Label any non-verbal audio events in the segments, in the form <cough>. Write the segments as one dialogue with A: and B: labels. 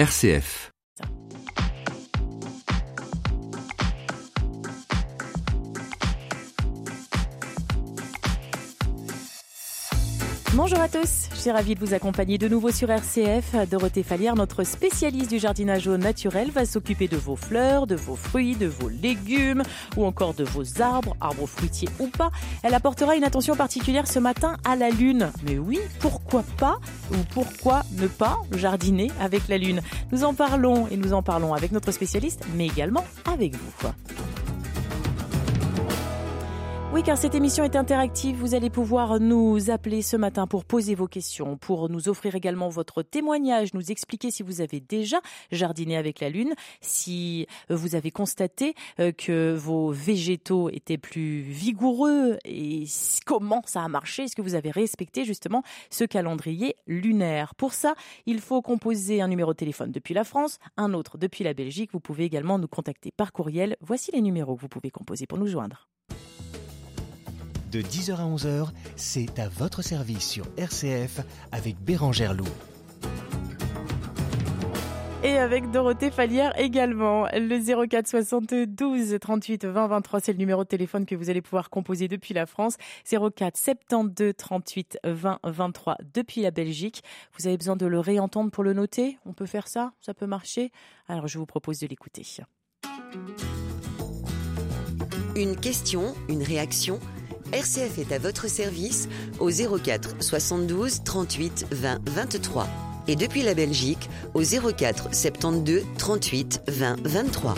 A: RCF.
B: Bonjour à tous, je suis ravie de vous accompagner de nouveau sur RCF. Dorothée Fallière, notre spécialiste du jardinage au naturel, va s'occuper de vos fleurs, de vos fruits, de vos légumes ou encore de vos arbres, arbres fruitiers ou pas. Elle apportera une attention particulière ce matin à la lune. Mais oui, pourquoi pas ou pourquoi ne pas jardiner avec la lune? Nous en parlons et nous en parlons avec notre spécialiste, mais également avec vous. Oui, car cette émission est interactive. Vous allez pouvoir nous appeler ce matin pour poser vos questions, pour nous offrir également votre témoignage, nous expliquer si vous avez déjà jardiné avec la Lune, si vous avez constaté euh, que vos végétaux étaient plus vigoureux et comment ça a marché. Est-ce que vous avez respecté justement ce calendrier lunaire Pour ça, il faut composer un numéro de téléphone depuis la France, un autre depuis la Belgique. Vous pouvez également nous contacter par courriel. Voici les numéros que vous pouvez composer pour nous joindre.
C: De 10h à 11h, c'est à votre service sur RCF avec Bérangère Loup.
B: Et avec Dorothée Fallière également. Le 04 72 38 20 23, c'est le numéro de téléphone que vous allez pouvoir composer depuis la France. 04 72 38 20 23 depuis la Belgique. Vous avez besoin de le réentendre pour le noter? On peut faire ça? Ça peut marcher? Alors je vous propose de l'écouter.
D: Une question, une réaction RCF est à votre service au 04 72 38 20 23 et depuis la Belgique au 04 72 38 20 23.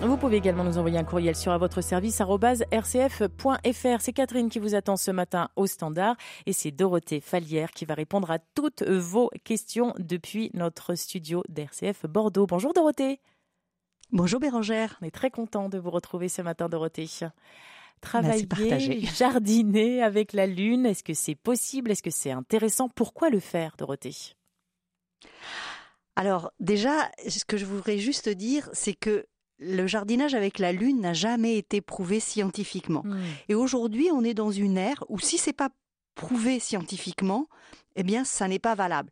B: Vous pouvez également nous envoyer un courriel sur à votre service rcf.fr. C'est Catherine qui vous attend ce matin au standard et c'est Dorothée Fallière qui va répondre à toutes vos questions depuis notre studio d'RCF Bordeaux. Bonjour Dorothée.
E: Bonjour Bérangère.
B: On est très content de vous retrouver ce matin Dorothée travailler, <laughs> jardiner avec la Lune Est-ce que c'est possible? Est-ce que c'est intéressant? Pourquoi le faire, Dorothée?
E: Alors déjà, ce que je voudrais juste dire, c'est que le jardinage avec la Lune n'a jamais été prouvé scientifiquement. Hmm. Et aujourd'hui, on est dans une ère où si c'est pas prouvé scientifiquement, eh bien, ça n'est pas valable.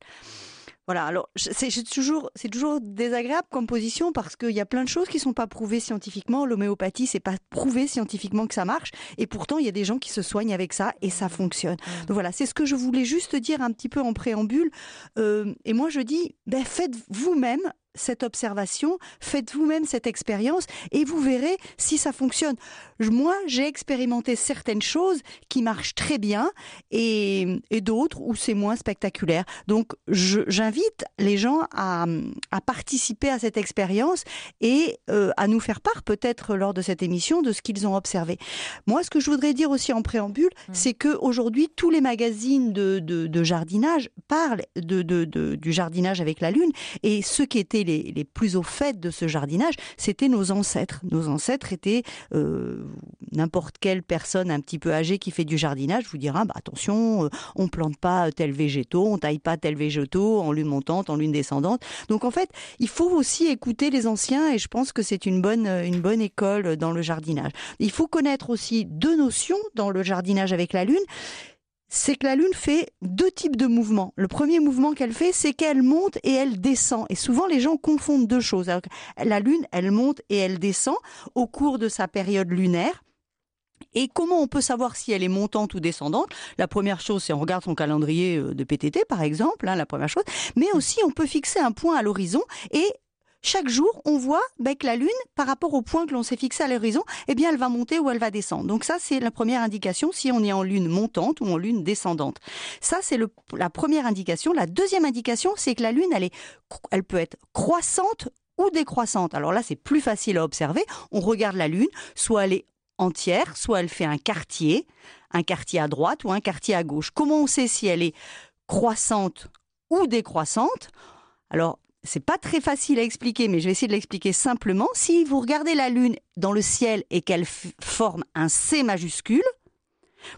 E: Voilà, alors c'est toujours, c'est toujours désagréable comme position parce qu'il y a plein de choses qui ne sont pas prouvées scientifiquement. L'homéopathie, c'est pas prouvé scientifiquement que ça marche, et pourtant il y a des gens qui se soignent avec ça et ça fonctionne. Mmh. Donc voilà, c'est ce que je voulais juste dire un petit peu en préambule. Euh, et moi je dis, ben faites vous-même cette observation, faites vous-même cette expérience et vous verrez si ça fonctionne. Moi, j'ai expérimenté certaines choses qui marchent très bien et, d'autres où c'est moins spectaculaire. Donc, j'invite les gens à, participer à cette expérience et euh, à nous faire part peut-être lors de cette émission de ce qu'ils ont observé. Moi, ce que je voudrais dire aussi en préambule, mmh. c'est que aujourd'hui, tous les magazines de, jardinage parlent de, du jardinage avec la lune et ceux qui les, plus au fait de ce jardinage, c'était nos ancêtres. Nos ancêtres étaient euh, n'importe quelle personne un petit peu âgée qui fait du jardinage vous dira bah, attention, on euh, on plante pas tel végétaux, on taille pas tel végétaux en lune montante, en lune descendante. Donc en fait, il faut aussi écouter les anciens et je pense que c'est une bonne une bonne école dans le jardinage. Il faut connaître aussi deux notions dans le jardinage avec la lune c'est que la Lune fait deux types de mouvements. Le premier mouvement qu'elle fait, c'est qu'elle monte et elle descend. Et souvent, les gens confondent deux choses. la Lune, elle monte et elle descend au cours de sa période lunaire. Et comment on peut savoir si elle est montante ou descendante? La première chose, c'est on regarde son calendrier euh, de PTT, par exemple, hein, la première chose. Mais aussi, on peut fixer un point à l'horizon et chaque jour, on voit ben, que la Lune, par rapport au point que l'on s'est fixé à l'horizon, eh bien, elle va monter ou elle va descendre. Donc ça, c'est la première indication si on est en Lune montante ou en Lune descendante. Ça, c'est la première indication. La deuxième indication, c'est que la Lune, elle, est, elle peut être croissante ou décroissante. Alors là, c'est plus facile à observer. On regarde la Lune, soit elle est entière, soit elle fait un quartier, un quartier à droite ou un quartier à gauche. Comment on sait si elle est croissante ou décroissante? Alors, c'est pas très facile à expliquer, mais je vais essayer de l'expliquer simplement. Si vous regardez la Lune dans le ciel et qu'elle forme un C majuscule,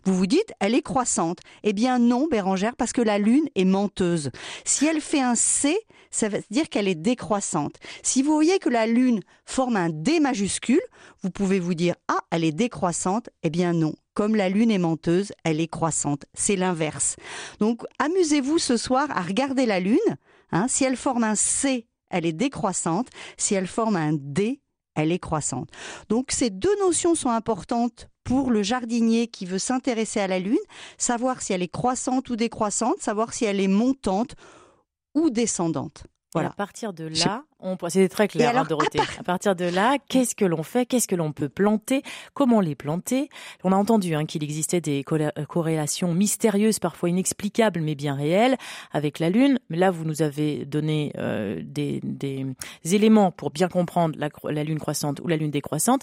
E: vous vous dites, elle est croissante. Eh bien non, Bérangère, parce que la Lune est menteuse. Si elle fait un C, ça veut dire qu'elle est décroissante. Si vous voyez que la Lune forme un D majuscule, vous pouvez vous dire, ah, elle est décroissante. Eh bien non, comme la lune est menteuse, elle est croissante. C'est l'inverse. Donc amusez-vous ce soir à regarder la lune. Hein. si elle forme un C, elle est décroissante. Si elle forme un D, elle est croissante. Donc ces deux notions sont importantes pour le jardinier qui veut s'intéresser à la lune, savoir si elle est croissante ou décroissante, savoir si elle est montante ou descendante.
B: Voilà. à partir de là, on... c'est très clair, hein, Dorothée. À, partir de là, qu'est-ce que l'on fait? Qu'est-ce que l'on peut planter? Comment les planter? On a entendu hein, qu'il existait des euh, corrélations mystérieuses, parfois inexplicables, mais bien réelles, avec la Lune. Mais là, vous nous avez donné euh, des, des, éléments pour bien comprendre la, la, Lune croissante ou la Lune décroissante.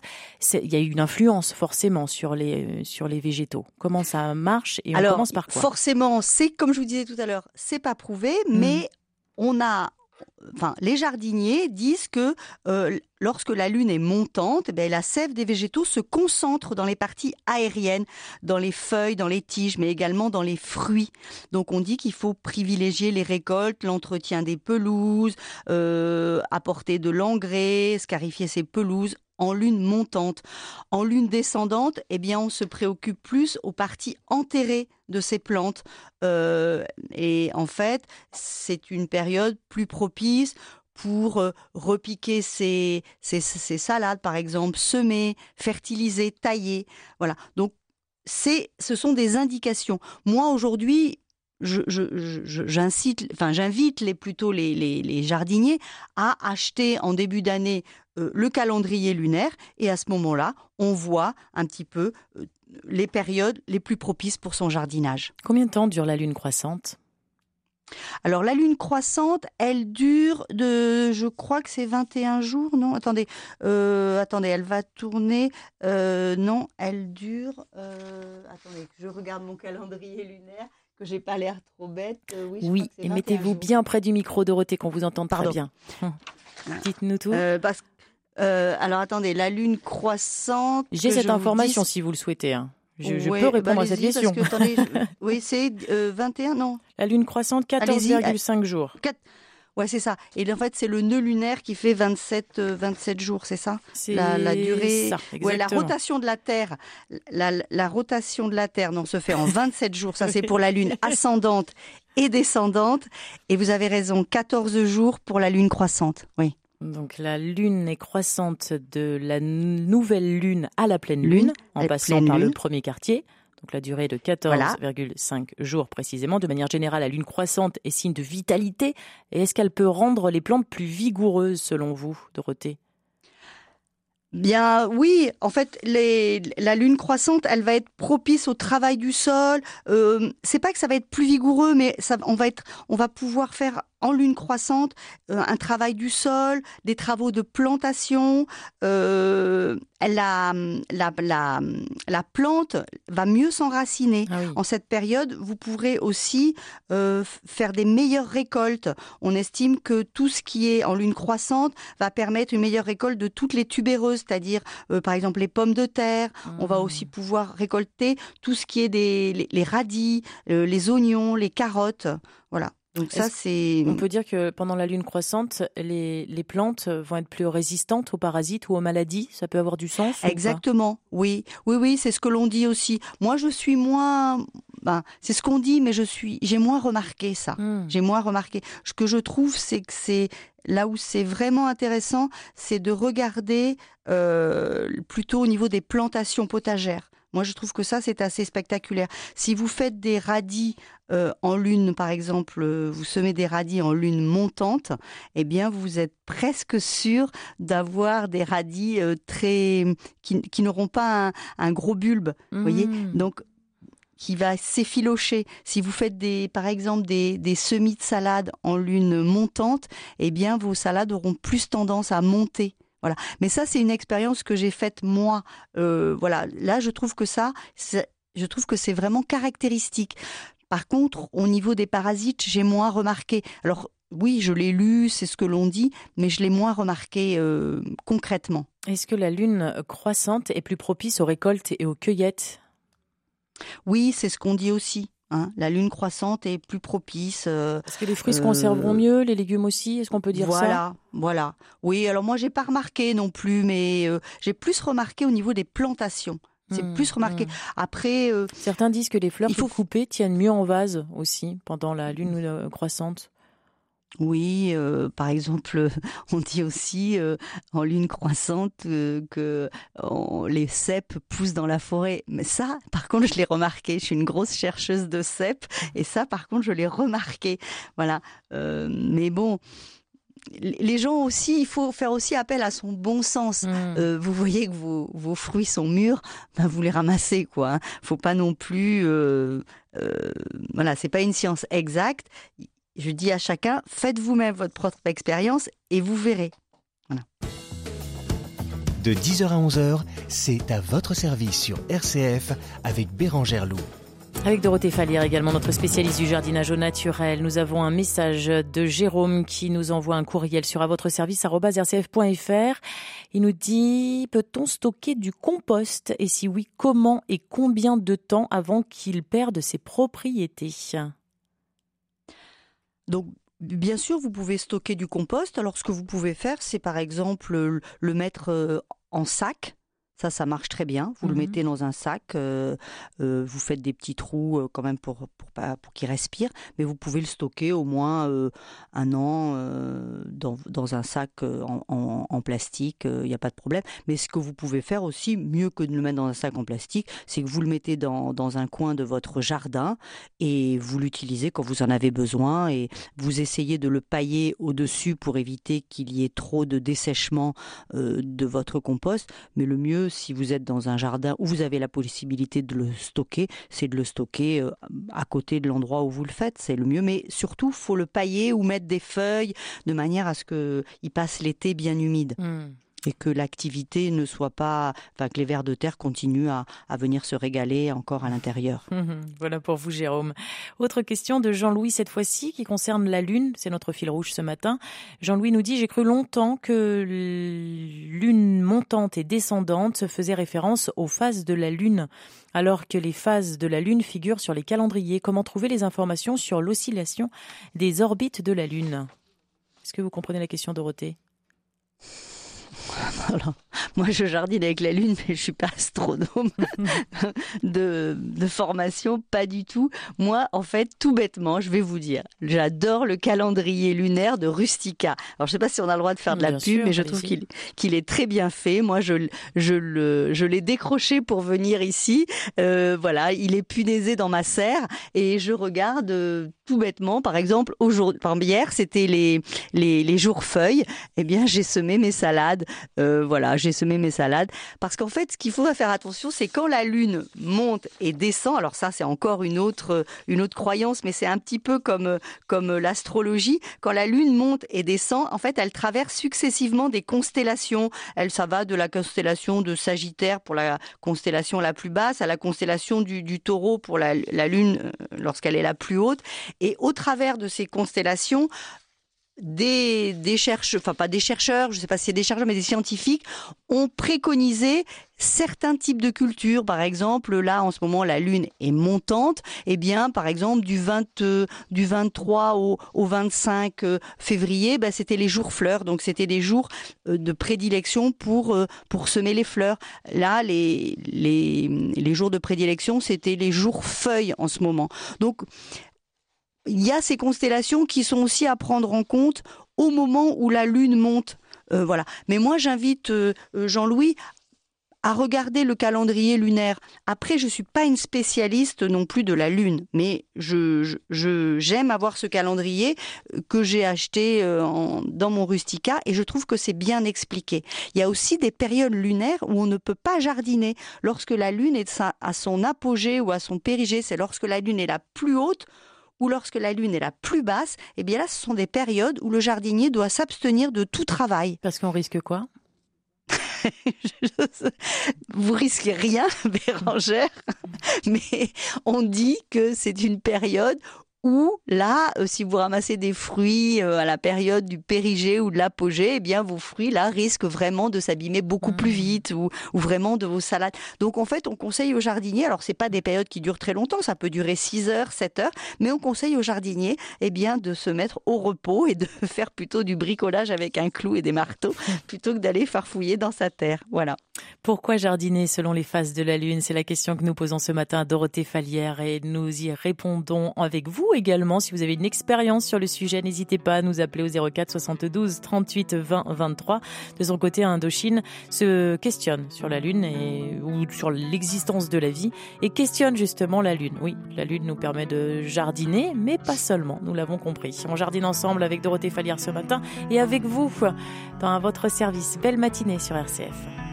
B: Il y a eu une influence forcément sur les euh, sur les végétaux. Comment ça marche et on
E: Alors,
B: commence par quoi?
E: Forcément, c'est comme je vous disais tout à l'heure, c'est pas prouvé, mmh. mais on a enfin, les jardiniers disent que euh, lorsque la lune est montante, eh la sève des végétaux se concentre dans les parties aériennes, dans les feuilles, dans les tiges, mais également dans les fruits. Donc on dit qu'il faut privilégier les récoltes, l'entretien des pelouses, euh, apporter de l'engrais, scarifier ses pelouses en lune montante. En lune descendante, eh bien, on se préoccupe plus aux parties enterrées de ces plantes. Euh, et en fait, c'est une période plus propice pour euh, repiquer ces, salades, par exemple, semer, fertiliser, tailler. Voilà. Donc, ce sont des indications. Moi, aujourd'hui, enfin j'invite les plutôt les, les, jardiniers à acheter en début d'année euh, le calendrier lunaire et à ce moment-là, on voit un petit peu euh, les périodes les plus propices pour son jardinage.
B: Combien de temps dure la lune croissante?
E: Alors la lune croissante, elle dure de, je crois que c'est 21 jours, non? Attendez, euh, attendez, elle va tourner, non, elle dure, attendez, je regarde mon calendrier lunaire que j'ai pas l'air trop bête.
B: oui, oui et mettez-vous bien près du micro, Dorothée, qu'on vous entende très bien. Hum. Dites-nous tout.
E: parce euh, alors attendez, la lune croissante.
B: J'ai cette information si vous le souhaitez. Hein. Je, peux répondre bah, à cette question. <laughs>
E: oui, c'est 21, euh, non
B: La lune croissante, 14,5 jours.
E: Ouais, c'est ça. Et en fait, c'est le nœud lunaire qui fait 27, 27 euh, jours, c'est ça? La, la, durée.
B: Ça,
E: ouais, la rotation de la Terre, la, la, rotation de la Terre, non, se fait en 27 jours. Ça, c'est <laughs> pour la Lune ascendante et descendante. Et vous avez raison, 14 jours pour la Lune croissante. Oui.
B: Donc la lune est croissante de la nouvelle lune à la pleine lune, en passant par le premier quartier. Donc la durée de 14,5 jours précisément. De manière générale, la lune croissante est signe de vitalité. Et est-ce qu'elle peut rendre les plantes plus vigoureuses selon vous, Dorothée?
E: Bien oui, en fait, les, la lune croissante, elle va être propice au travail du sol. Euh, c'est pas que ça va être plus vigoureux, mais ça, on va être, on va pouvoir faire en lune croissante, euh, un travail du sol, des travaux de plantation. Euh, la, la, la, la, plante va mieux s'enraciner. Ah en cette période, vous pourrez aussi euh, faire des meilleures récoltes. On estime que tout ce qui est en lune croissante va permettre une meilleure récolte de toutes les tubéreuses, c'est-à-dire par exemple les pommes de terre. On va aussi mmh. pouvoir récolter tout ce qui est des les radis, les oignons, les carottes. Voilà. Donc ça, c'est.
B: On peut dire que pendant la lune croissante, les, les, plantes vont être plus résistantes aux parasites ou aux maladies? Ça peut avoir du sens.
E: Exactement. Oui, oui, oui, c'est ce que l'on dit aussi. Moi, je suis moins. Ben, c'est ce qu'on dit, mais je suis. J'ai moins remarqué ça. Hmm. J'ai moins remarqué. Ce que je trouve, c'est que c'est là où c'est vraiment intéressant, c'est de regarder euh, plutôt au niveau des plantations potagères. Moi, je trouve que ça, c'est assez spectaculaire. Si vous faites des radis euh, en lune, par exemple, euh, vous semez des radis en lune montante, eh bien, vous êtes presque sûr d'avoir des radis euh, très qui, n'auront pas un, gros bulbe. Vous voyez, mmh. donc qui va s'effilocher. Si vous faites des, par exemple des, des, semis de salade en lune montante, eh bien vos salades auront plus tendance à monter. Voilà. Mais ça, c'est une expérience que j'ai faite moi. Euh, voilà. Là, je trouve que ça, je trouve que c'est vraiment caractéristique. Par contre, au niveau des parasites, j'ai moins remarqué. Alors, oui, je l'ai lu, c'est ce que l'on dit, mais je l'ai moins remarqué euh, concrètement.
B: Est-ce que la lune croissante est plus propice aux récoltes et aux cueillettes?
E: Oui, c'est ce qu'on dit aussi. Hein, la lune croissante est plus propice.
B: Euh, Est-ce que les fruits se conserveront euh, mieux, les légumes aussi? Est-ce qu'on peut dire
E: ça?
B: Voilà,
E: voilà. Oui, alors moi j'ai pas remarqué non plus, mais euh, j'ai plus remarqué au niveau des plantations. C'est mmh, plus remarqué. Mmh. Après,
B: euh, certains disent que les fleurs il faut... coupées tiennent mieux en vase aussi pendant la lune euh, croissante.
E: Oui, euh, par exemple, <laughs> on dit aussi en lune croissante que les cèpes poussent dans la forêt. Mais ça, par contre, je l'ai remarqué. Je suis une grosse chercheuse de cèpes et ça, par contre, je l'ai remarqué. Voilà. mais bon, les gens aussi, il faut faire aussi appel à son bon sens. Mmh. Euh, vous voyez que vos, vos, fruits sont mûrs, ben vous les ramassez quoi. Hein. Faut pas non plus, euh, euh, voilà, c'est pas une science exacte. Je dis à chacun, faites vous-même votre propre expérience et vous verrez.
C: De 10h à 11h, c'est à votre service sur RCF avec Bérangère Loup.
B: Avec Dorothée Fallière également, notre spécialiste du jardinage au naturel. Nous avons un message de Jérôme qui nous envoie un courriel sur à votre service rcf.fr. Il nous dit, peut-on stocker du compost? Et si oui, comment et combien de temps avant qu'il perde ses propriétés?
E: Donc, Bien sûr, vous pouvez stocker du compost. Alors, ce que vous pouvez faire, c'est par exemple le mettre euh, en sac ça, ça marche très bien. Vous le mmh mettez dans un sac, euh, euh, vous faites des petits trous euh, quand même pour, pour, pour qu'il respire, mais vous pouvez le stocker au moins un an dans, dans, un sac en, en, plastique, il n'y a pas de problème. Mais ce que vous pouvez faire aussi, mieux que de le mettre dans un sac en plastique, c'est que vous le mettez dans, dans un coin de votre jardin et vous l'utilisez quand vous en avez besoin et vous essayez de le pailler au-dessus pour éviter qu'il y ait trop de dessèchement de votre compost. Mais le mieux, si vous êtes dans un jardin où vous avez la possibilité de le stocker, c'est de le stocker euh, à côté de l'endroit où vous le faites, c'est le mieux. Mais surtout, faut le pailler ou mettre des feuilles de manière à ce qu'il passe l'été bien humide. Hmm et que l'activité ne soit pas, enfin que les vers de terre continuent à, à venir se régaler encore à l'intérieur. <laughs>
B: voilà pour vous, Jérôme. Autre question de Jean-Louis cette fois-ci qui concerne la lune. C'est notre fil rouge ce matin. Jean-Louis nous dit j'ai cru longtemps que lune montante et descendante faisait référence aux phases de la lune, alors que les phases de la lune figurent sur les calendriers. Comment trouver les informations sur l'oscillation des orbites de la lune? Est-ce que vous comprenez la question, Dorothée? <laughs>
E: Moi, je jardine avec la lune, mais je suis pas astronome <laughs> de, de formation, pas du tout. Moi, en fait, tout bêtement, je vais vous dire, j'adore le calendrier lunaire de Rustica. Alors, je sais pas si on a le droit de faire de la pub, mais je trouve qu'il qu'il est très bien fait. Moi, je je le je l'ai décroché pour venir ici. Euh, voilà, il est punaisé dans ma serre et je regarde euh, tout bêtement. Par exemple, aujourd'hui, hier, c'était les, les les jours feuilles. Eh bien, j'ai semé mes salades euh, voilà, j'ai semé mes salades. Parce qu'en fait, ce qu'il faut faire attention, c'est quand la lune monte et descend. Alors ça, c'est encore une autre, une autre croyance, mais c'est un petit peu comme, comme l'astrologie. Quand la lune monte et descend, en fait, elle traverse successivement des constellations. Elle, ça va de la constellation de Sagittaire pour la constellation la plus basse à la constellation du, du taureau pour la, la lune euh, lorsqu'elle est la plus haute. Et au travers de ces constellations, des, chercheurs, enfin pas des chercheurs, je ne sais pas si c'est des chercheurs, mais des scientifiques ont préconisé certains types de cultures. Par exemple, là en ce moment la lune est montante, eh bien par exemple du 20, du 23 au, au 25 euh, février, bah, c'était les jours fleurs, donc c'était des jours euh, de prédilection pour euh, pour semer les fleurs. Là les les les jours de prédilection, c'était les jours feuilles en ce moment. Donc il y a ces constellations qui sont aussi à prendre en compte au moment où la Lune monte. Euh, voilà. Mais moi, j'invite euh, euh, Jean-Louis à regarder le calendrier lunaire. Après, je suis pas une spécialiste non plus de la Lune, mais je, j'aime avoir ce calendrier que j'ai acheté dans mon rustica et je trouve que c'est bien expliqué. Il y a aussi des périodes lunaires où on ne peut pas jardiner. Lorsque la Lune est à son apogée ou à son périgée, c'est lorsque la Lune est la plus haute ou lorsque la lune est la plus basse, eh bien là, ce sont des périodes où le jardinier doit s'abstenir de tout travail.
B: Parce qu'on risque quoi? <laughs>
E: Vous risquez rien, <laughs> Bérangère, mais on dit que c'est une période ou là, euh, si vous ramassez des fruits euh, à la période du périgée ou de l'apogée, eh bien vos fruits là risquent vraiment de s'abîmer beaucoup plus mmh. vite ou, ou, vraiment de vos salades. Donc en fait, on conseille aux jardiniers, alors c'est pas des périodes qui durent très longtemps, ça peut durer 6 heures, 7 heures, mais on conseille aux jardiniers eh bien de se mettre au repos et de <laughs> faire plutôt du bricolage avec un clou et des marteaux <laughs> plutôt que d'aller farfouiller dans sa terre. Voilà.
F: Pourquoi jardiner selon les phases de la lune? C'est la question que nous posons ce matin à Dorothée Fallière et nous y répondons avec vous également. Si vous avez une expérience sur le sujet, n'hésitez pas à nous appeler au 04 72 38 20 23. De son côté, Indochine se questionne sur la Lune et, ou sur l'existence de la vie et questionne justement la Lune. Oui, la Lune nous permet de jardiner, mais pas seulement, nous l'avons compris. On jardine ensemble avec Dorothée Fallière ce matin et avec vous dans votre service. Belle matinée sur RCF.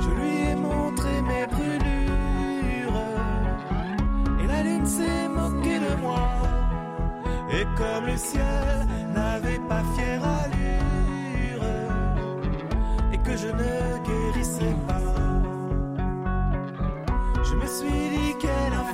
F: Je lui ai montré mes brûlures, et la lune s'est moquée de moi. Et comme le ciel n'avait pas fière allure, et que je ne guérissais pas, je me suis dit qu'elle a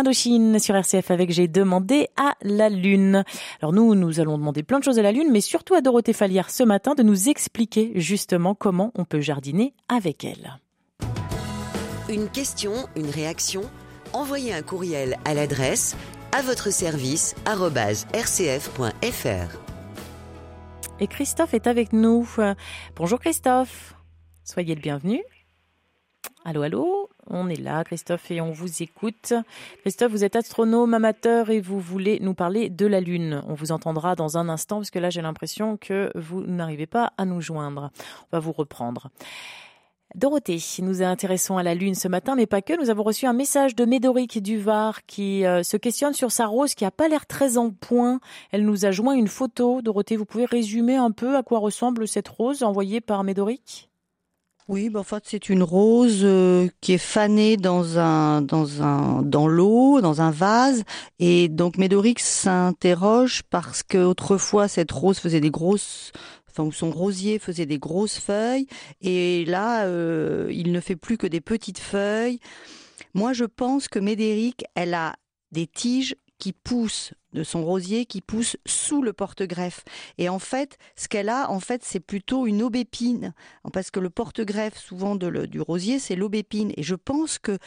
F: Indochine sur RCF avec J'ai demandé à la Lune. Alors nous, nous allons demander plein de choses à la Lune, mais surtout à Dorothée Fallière ce matin de nous expliquer justement comment on peut jardiner avec elle.
D: Une question, une réaction Envoyez un courriel à l'adresse à votre service rcf.fr.
F: Et Christophe est avec nous. Bonjour Christophe. Soyez le bienvenu. Allô, allô on est là, Christophe, et on vous écoute. Christophe, vous êtes astronome amateur et vous voulez nous parler de la Lune. On vous entendra dans un instant, parce que là, j'ai l'impression que vous n'arrivez pas à nous joindre. On va vous reprendre. Dorothée, nous intéressons à la Lune ce matin, mais pas que. Nous avons reçu un message de Médoric Duvar qui euh, se questionne sur sa rose qui a pas l'air très en point. Elle nous a joint une photo. Dorothée, vous pouvez résumer un peu à quoi ressemble cette rose envoyée par Médoric?
E: Oui, ben, en fait, c'est une rose euh, qui est fanée dans l'eau, dans un vase, et donc Médorix s'interroge parce que autrefois cette rose faisait des grosses Enfin, son rosier faisait des grosses feuilles, et là, euh, il ne fait plus que des petites feuilles. Moi, je pense que Médéric, elle a des tiges qui poussent de son rosier qui pousse sous le porte-greffe. Et en fait, ce qu'elle a, en fait, c'est plutôt une aubépine, parce que le porte-greffe, souvent de du rosier, c'est l'aubépine. Et je pense que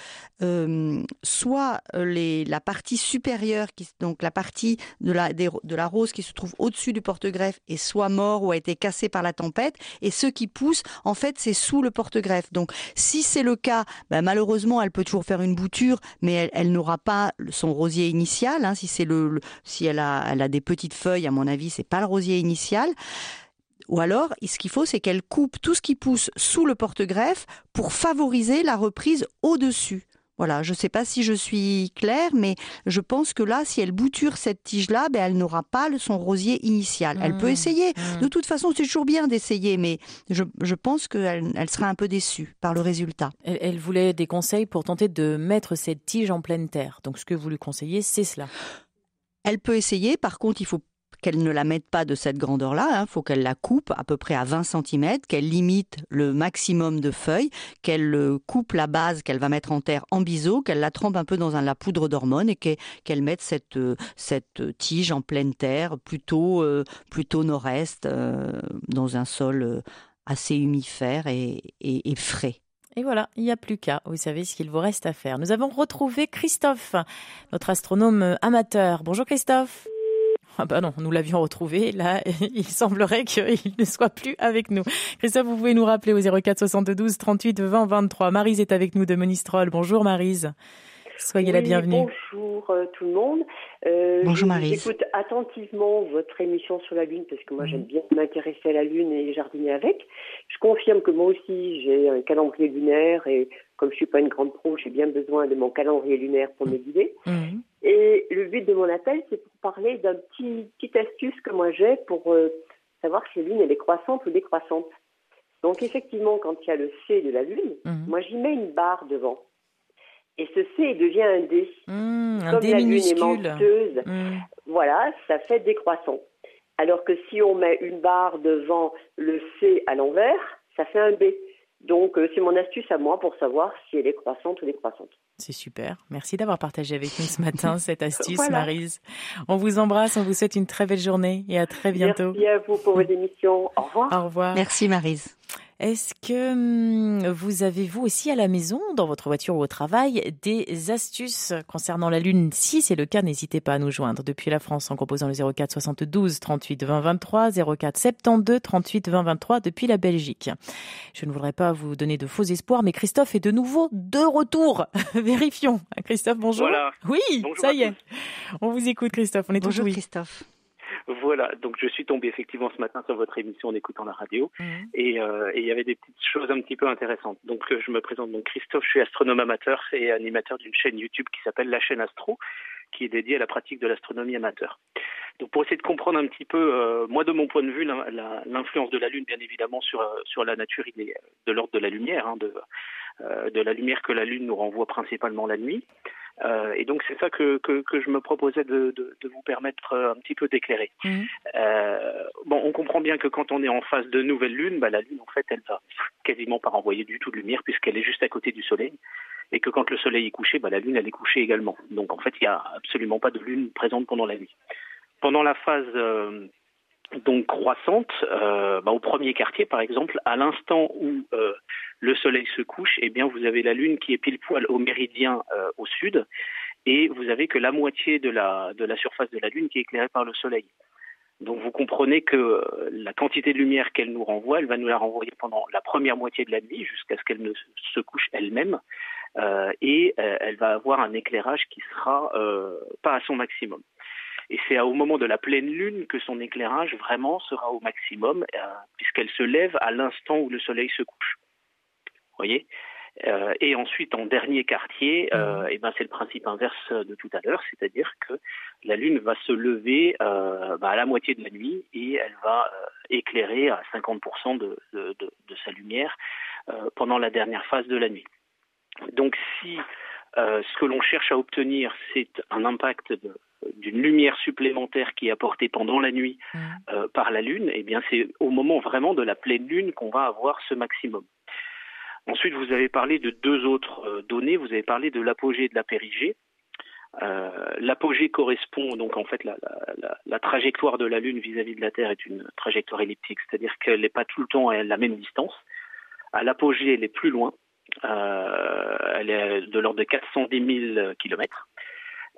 E: euh, soit euh, la partie supérieure, qui, donc la partie de la, de la rose qui se trouve au-dessus du porte-greffe, est soit mort ou a été cassé par la tempête, et ce qui pousse, en fait, c'est sous le porte-greffe. Donc, si c'est le cas, ben, malheureusement, elle peut toujours faire une bouture, mais elle, n'aura pas son rosier initial. Hein, si c'est le si elle a, elle a des petites feuilles, à mon avis, c'est pas le rosier initial. Ou alors, ce qu'il faut, c'est qu'elle coupe tout ce qui pousse sous le porte-greffe pour favoriser la reprise au-dessus. Voilà, je ne sais pas si je suis claire, mais je pense que là, si elle bouture cette tige-là, ben, elle n'aura pas son rosier initial. Elle peut mmh. essayer. Mmh. De toute façon, c'est toujours bien d'essayer, mais je, pense qu'elle elle sera un peu déçue par le résultat.
B: Elle, elle, voulait des conseils pour tenter de mettre cette tige en pleine terre. Donc, ce que vous lui conseillez, c'est cela.
E: Elle peut essayer, par contre, il faut qu'elle ne la mette pas de cette grandeur-là, il hein. faut qu'elle la coupe à peu près à 20 cm, qu'elle limite le maximum de feuilles, qu'elle euh, coupe la base qu'elle va mettre en terre en biseau, qu'elle la trempe un peu dans la poudre d'hormones et qu'elle mette cette, euh, cette tige en pleine terre, plutôt, euh, plutôt nord-est, dans un sol assez humifère et frais.
B: Et voilà, il n'y a plus qu'à. Vous savez ce qu'il vous reste à faire. Nous avons retrouvé Christophe, notre astronome amateur. Bonjour Christophe. Ah bah non, nous l'avions retrouvé. Là, <laughs> il semblerait qu'il ne soit plus avec nous. Christophe, vous pouvez nous rappeler au 04 72 38 20 23. Marise est avec nous de Monistrol. Bonjour Marise. Soyez la bienvenue.
A: Bonjour euh, tout le monde.
E: Euh, bonjour Marie.
A: J'écoute attentivement votre émission sur la Lune parce que moi j'aime bien m'intéresser à la Lune et jardiner avec. Je confirme que moi aussi j'ai un calendrier lunaire et comme je suis pas une grande pro, j'ai bien besoin de mon calendrier lunaire pour me guider. Mhm. Et le but de mon appel, c'est pour parler d'un petit petite astuce que moi j'ai pour euh, savoir si la Lune elle est croissante ou décroissante. Donc effectivement, quand il y a le C de la Lune, mhm. moi j'y mets une barre devant. Et ce C devient un D.
B: Mmh, Comme la Lune est menteuse,
A: mmh. voilà, ça fait décroissant. Alors que si on met une barre devant le C à l'envers, ça fait un B. Donc euh, c'est mon astuce à moi pour savoir si elle est croissante ou décroissante.
B: C'est super. Merci d'avoir partagé avec nous ce matin cette <laughs> astuce, Marise. On vous embrasse, on vous souhaite une très belle journée et à très bientôt.
A: Merci à vous pour vos émissions. Au revoir.
B: Au revoir.
E: Merci Marise.
B: Est-ce que hum, vous avez, vous aussi, à la maison, dans votre voiture ou au travail, des astuces concernant la Lune? Si c'est le cas, n'hésitez pas à nous joindre depuis la France en composant le 04 72 38 20 23, 04 72 38 20 23 depuis la Belgique. Je ne voudrais pas vous donner de faux espoirs, mais Christophe est de nouveau de retour. <laughs> Vérifions. Christophe, bonjour.
G: Voilà.
B: Oui, ça y est. On vous écoute, Christophe. On est
E: bonjour, Christophe.
G: Voilà, donc je suis tombé effectivement ce matin sur votre émission en écoutant la radio euh, et il y avait des petites choses un petit peu intéressantes. Donc euh, je me présente donc Christophe, je suis astronome amateur et animateur d'une chaîne YouTube qui s'appelle La chaîne Astro, qui est dédiée à la pratique de l'astronomie amateur. Donc pour essayer de comprendre un petit peu, euh, moi de mon point de vue, l'influence de la Lune, bien évidemment, sur sur la nature, il est de l'ordre de la lumière, hein, de de la lumière que la Lune nous renvoie principalement la nuit. Euh, et donc c'est ça que, que, que, je me proposais de, de, de, vous permettre euh, un petit peu d'éclairer. Mhm. Euh, bon, on comprend bien que quand on est en phase de nouvelle lune, bah, la lune en fait elle va quasiment pas renvoyer du tout de lumière puisqu'elle est juste à côté du soleil. Et que quand le soleil est couché, bah, la lune elle est couchée également. Donc en fait il n'y a absolument pas de lune présente pendant la nuit. Pendant la phase euh, donc croissante, euh, bah, au premier quartier par exemple, à l'instant où euh, le soleil se couche, eh bien vous avez la lune qui est pile poil au méridien euh, au sud, et vous avez que la moitié de la de la surface de la lune qui est éclairée par le soleil. Donc vous comprenez que la quantité de lumière qu'elle nous renvoie, elle va nous la renvoyer pendant la première moitié de la nuit jusqu'à ce qu'elle ne se couche elle-même, et elle va avoir un éclairage qui sera pas à son maximum. Et c'est au moment de la pleine lune que son éclairage vraiment sera au maximum, euh, puisqu'elle se lève à l'instant où le soleil se couche. Vous voyez? Euh, et ensuite, en dernier quartier, euh, et ben c'est le principe inverse de tout à l'heure, c'est-à-dire que la Lune va se lever euh, bah, à la moitié de la nuit et elle va éclairer à 50% de, de, de, de, sa lumière pendant la dernière phase de la nuit. Donc si ce que l'on cherche à obtenir, c'est un impact d'une lumière supplémentaire qui est apportée pendant la nuit mmh. par la Lune, eh bien c'est au moment vraiment de la pleine Lune qu'on va avoir ce maximum. Ensuite, vous avez parlé de deux autres données. Vous avez parlé de l'apogée et de la périgée. Euh, l'apogée correspond donc en fait la, la, la, trajectoire de la Lune vis-à-vis de la Terre est une trajectoire elliptique, c'est-à-dire qu'elle n'est pas tout le temps à la même distance. À l'apogée, elle est plus loin, euh, elle est de l'ordre de 410 000 kilomètres.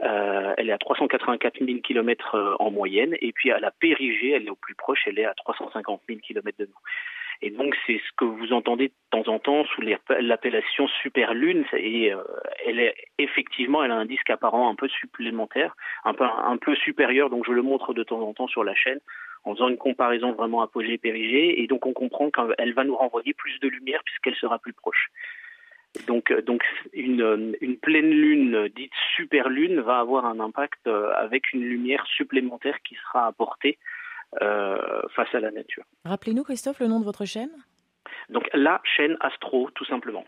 G: Euh, elle est à 384 000 kilomètres en moyenne, et puis à la périgée, elle est au plus proche, elle est à 350 000 kilomètres de nous. Et donc c'est ce que vous entendez de temps en temps sous l'appellation superlune. Et euh, elle est effectivement, elle a un disque apparent un peu supplémentaire, un peu un peu supérieur. Donc je le montre de temps en temps sur la chaîne en faisant une comparaison vraiment apogée-périgée. Et donc on comprend qu'elle va nous renvoyer plus de lumière puisqu'elle sera plus proche. Donc, euh, donc une, une, pleine lune dite superlune va avoir un impact euh, avec une lumière supplémentaire qui sera apportée euh, face à la nature.
B: Rappelez-nous, Christophe, le nom de votre chaîne?
G: Donc la chaîne Astro, tout simplement.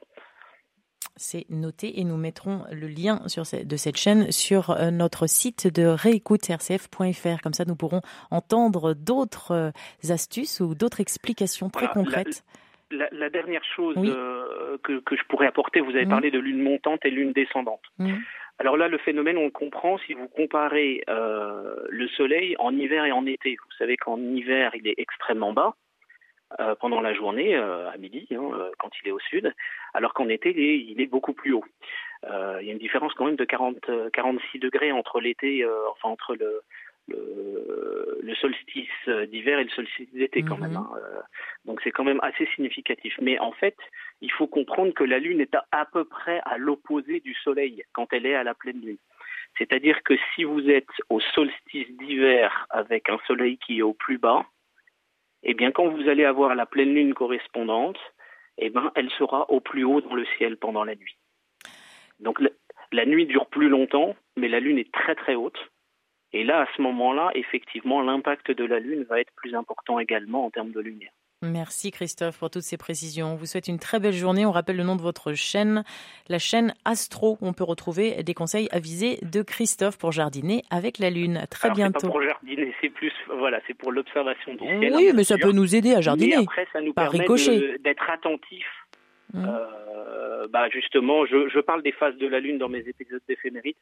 B: C'est noté et nous mettrons le lien sur de cette chaîne sur euh, notre site de réécoute rcf.fr. Comme ça, nous pourrons entendre d'autres euh, astuces ou d'autres explications très concrètes.
G: La, dernière chose que, que, je pourrais apporter, vous avez mmh. parlé de lune montante et lune descendante. Mmh. Alors là, le phénomène, on le comprend si vous comparez euh, le Soleil en hiver et en été. Vous savez qu'en hiver, il est extrêmement bas euh, pendant la journée, euh, à midi, hein, quand il est au sud, alors qu'en été, il est, beaucoup plus haut. il y a une différence quand même de 40, 46 degrés entre l'été, enfin entre le, le, solstice d'hiver et le solstice d'été quand même. Mhm. Hein. Euh, donc c'est quand même assez significatif. Mais en fait, il faut comprendre que la Lune est à, peu près à l'opposé du Soleil quand elle est à la pleine Lune. C'est-à-dire que si vous êtes au solstice d'hiver avec un Soleil qui est au plus bas, eh bien quand vous allez avoir la pleine Lune correspondante, eh ben elle sera au plus haut dans le ciel pendant la nuit. Donc la nuit dure plus longtemps, mais la Lune est très très haute. Et là, à ce moment-là, effectivement, l'impact de la Lune va être plus important également en termes de lumière.
B: Merci Christophe pour toutes ces précisions. On vous souhaite une très belle journée. On rappelle le nom de votre chaîne, la chaîne Astro, où on peut retrouver des conseils avisés de Christophe pour jardiner avec la Lune. Très bientôt.
G: Pas pour jardiner, c'est plus, voilà, c'est pour l'observation du ciel.
B: Oui, mais ça peut nous aider à jardiner. Et
G: après, ça nous permet d'être attentifs. Mmh. Euh, bah justement, je, je, parle des phases de la Lune dans mes épisodes d'éphémérite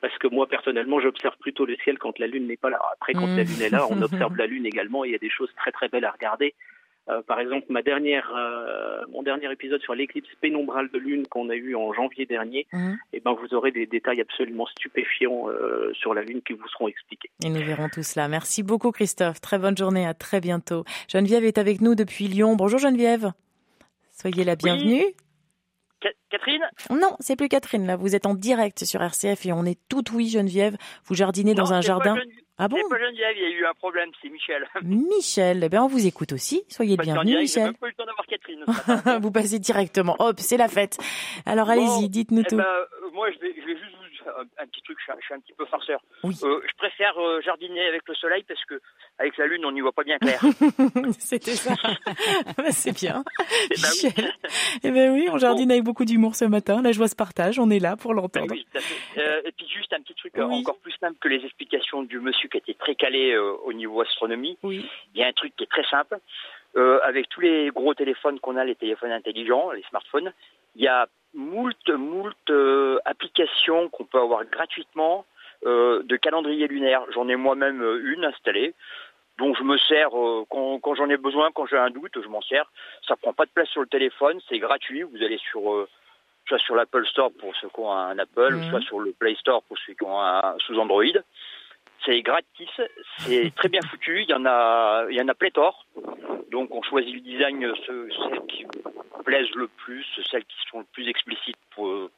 G: parce que moi personnellement j'observe plutôt le ciel quand la lune n'est pas là. Après quand la mmh. lune est là, <laughs> on observe la lune également. Et il y a des choses très très belles à regarder. Euh, par exemple, ma dernière, euh, mon dernier épisode sur l'éclipse pénombrale de lune qu'on a eu en janvier dernier, mmh. et eh ben vous aurez des détails absolument stupéfiants euh, sur la lune qui vous seront expliqués.
B: Et nous verrons tout cela. Merci beaucoup Christophe. Très bonne journée. À très bientôt. Geneviève est avec nous depuis Lyon. Bonjour Geneviève. Soyez la bienvenue.
H: Catherine?
B: Non, c'est plus Catherine. Là, vous êtes en direct sur RCF et on est tout oui, Geneviève. Vous jardinez dans un jardin.
H: Ah bon? pas Geneviève, il y a eu un problème, c'est Michel. <laughs>
B: Michel, eh bien on vous écoute aussi. Soyez le bienvenu, Michel.
H: Même pas eu le temps d'avoir Catherine. <laughs>
B: vous passez directement. Hop, c'est la fête. Alors allez-y, dites-nous eh tout.
H: Ben, moi, je vais, je vais juste un, petit truc, je, suis un petit peu farceur. Euh, je préfère euh, jardiner avec le soleil parce que avec la lune, on n'y voit pas bien clair. <laughs>
B: C'était ça. Bah, c'est bien. Eh ben Michel. Eh ben oui, on jardine avec beaucoup d'humour ce matin. La joie se partage, on est là pour l'entendre.
H: Euh, et puis juste un petit truc encore plus simple que les explications du monsieur qui était très calé au niveau astronomie. Il y a un truc qui est très simple. avec tous les gros téléphones qu'on a, les téléphones intelligents, les smartphones, il y a moult, moult euh, applications qu'on peut avoir gratuitement euh, de calendrier lunaire. J'en ai moi-même euh, une installée. Donc je me sers quand, j'en ai besoin, quand j'ai un doute, je m'en sers. Ça prend pas de place sur le téléphone, c'est gratuit. Vous allez sur soit sur l'Apple Store pour ceux qui ont un Apple, mhm. soit sur le Play Store pour ceux qui ont un sous Android. C'est gratis, c'est <laughs> très bien foutu. Il y en a, il y en a pléthore. Donc on choisit le design, celles qui plaisent le plus, celles qui sont le plus explicites pour,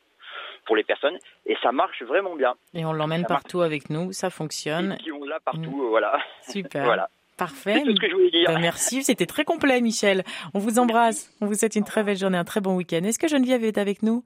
H: pour les personnes. Et ça marche vraiment bien.
B: Et on l'emmène partout avec nous, ça fonctionne.
H: Et on l'a partout, mm. voilà.
B: Super. <laughs> voilà. Parfait. C'est ce que je voulais dire. Ben, merci, c'était très complet, Michel. On vous embrasse. On vous souhaite une très belle journée, un très bon week-end. Est-ce que Geneviève est avec nous?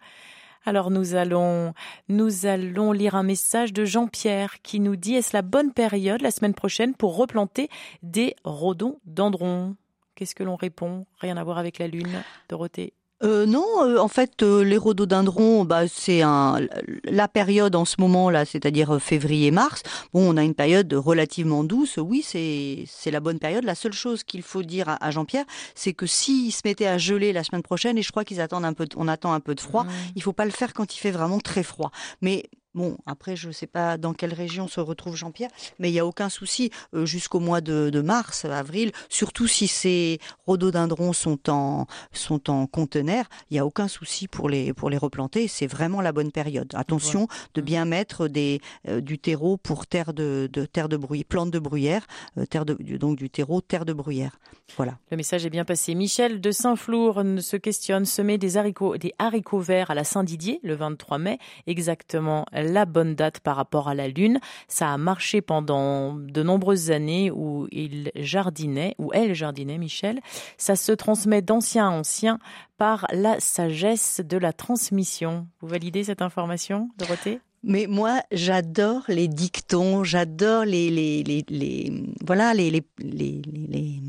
B: Alors nous allons, nous allons lire un message de Jean-Pierre qui nous dit est-ce la bonne période la semaine prochaine pour replanter des rhododendrons Qu'est-ce que l'on répond? Rien à voir avec la lune, Dorothée
E: euh, non, euh, en fait, euh, les rhododendrons, bah, c'est un, la période en ce moment là, c'est-à-dire février-mars. Bon, on a une période relativement douce. Oui, c'est c'est la bonne période. La seule chose qu'il faut dire à, Jean-Pierre, c'est que s'il se mettait à geler la semaine prochaine, et je crois qu'ils attendent un peu, on attend un peu de froid, il faut pas le faire quand il fait vraiment très froid. Mais Bon, après, je ne sais pas dans quelle région se retrouve Jean-Pierre, mais il n'y a aucun souci euh, jusqu'au mois de, mars, avril, surtout si ces rhododendrons sont en, sont en conteneur, il n'y a aucun souci pour les, pour les replanter. C'est vraiment la bonne période. Attention de bien mettre des, euh, du terreau pour terre de, de terre de bruyère, plante de bruyère, euh, terre de, donc du terreau, terre de bruyère. Voilà.
B: Le message est bien passé. Michel de Saint-Flour se questionne, semer des haricots, des haricots verts à la Saint-Didier le 23 mai, exactement la bonne date par rapport à la Lune. Ça a marché pendant de nombreuses années où il jardinait, ou elle jardinait, Michel. Ça se transmet d'ancien à ancien par la sagesse de la transmission. Vous validez cette information, Dorothée?
E: Mais moi, j'adore les dictons, j'adore les, les, les, voilà, les, les, les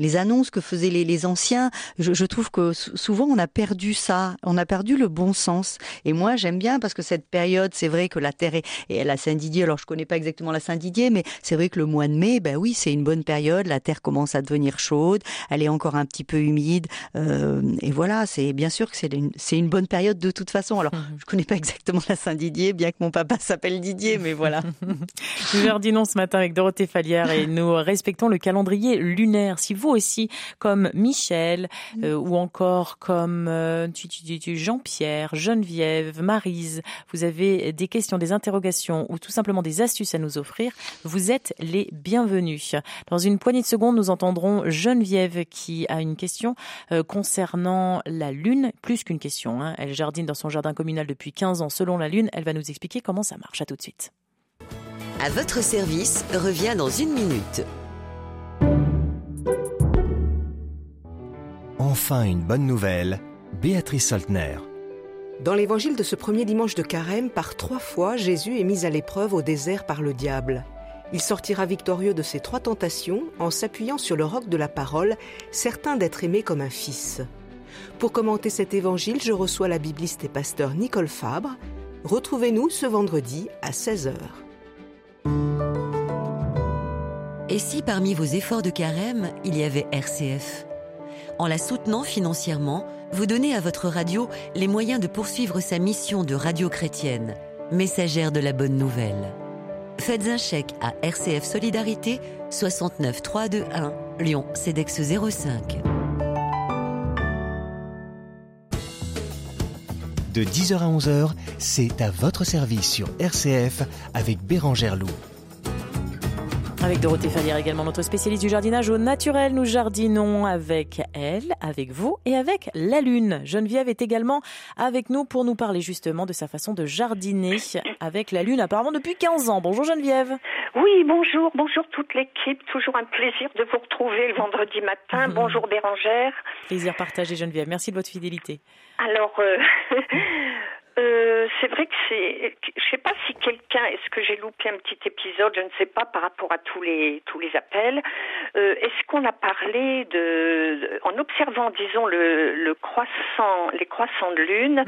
E: les annonces que faisaient les, anciens, je, trouve que souvent on a perdu ça, on a perdu le bon sens. Et moi j'aime bien parce que cette période, c'est vrai que la terre est, et la Saint-Didier, alors je connais pas exactement la Saint-Didier, mais c'est vrai que le mois de mai, ben oui, c'est une bonne période, la terre commence à devenir chaude, elle est encore un petit peu humide, euh, et voilà, c'est bien sûr que c'est une, une bonne période de toute façon. Alors mhm. je connais pas exactement la Saint-Didier, bien que mon papa <laughs> s'appelle Didier, mais voilà. <laughs>
B: nous jardinons ce matin avec Dorothée Falière et nous respectons le calendrier lunaire. Si vous aussi, comme Michel, euh, ou encore comme euh, Jean-Pierre, Geneviève, Marise, vous avez des questions, des interrogations ou tout simplement des astuces à nous offrir, vous êtes les bienvenus. Dans une poignée de secondes, nous entendrons Geneviève qui a une question euh, concernant la Lune, plus qu'une question. Hein. Elle jardine dans son jardin communal depuis 15 ans selon la Lune. Elle va nous expliquer comment ça marche. À tout de suite.
D: À votre service revient dans une minute.
C: Enfin une bonne nouvelle, Béatrice Soltner.
I: Dans l'évangile de ce premier dimanche de carême, par trois fois, Jésus est mis à l'épreuve au désert par le diable. Il sortira victorieux de ces trois tentations en s'appuyant sur le roc de la parole, certain d'être aimé comme un fils. Pour commenter cet évangile, je reçois la bibliste et pasteur Nicole Fabre. Retrouvez-nous ce vendredi à 16h.
D: Et si parmi vos efforts de carême, il y avait RCF en la soutenant financièrement, vous donnez à votre radio les moyens de poursuivre sa mission de radio chrétienne, messagère de la bonne nouvelle. Faites un chèque à RCF Solidarité 69 321 Lyon CEDEX 05.
C: De 10h à 11h, c'est à votre service sur RCF avec Bérangère Loup.
B: Avec Dorothée Fallière également, notre spécialiste du jardinage au naturel. Nous jardinons avec elle, avec vous et avec la Lune. Geneviève est également avec nous pour nous parler justement de sa façon de jardiner avec la Lune, apparemment depuis 15 ans. Bonjour Geneviève.
J: Oui, bonjour, bonjour toute l'équipe. Toujours un plaisir de vous retrouver le vendredi matin. Bonjour Bérangère.
B: Plaisir partagé Geneviève. Merci de votre fidélité.
J: Alors, euh, Euh, c'est vrai que c'est, je sais pas si quelqu'un, est-ce que j'ai loupé un petit épisode, je ne sais pas par rapport à tous les tous les appels. Euh, est-ce qu'on a parlé de, en observant, disons le, le croissant, les croissants de lune,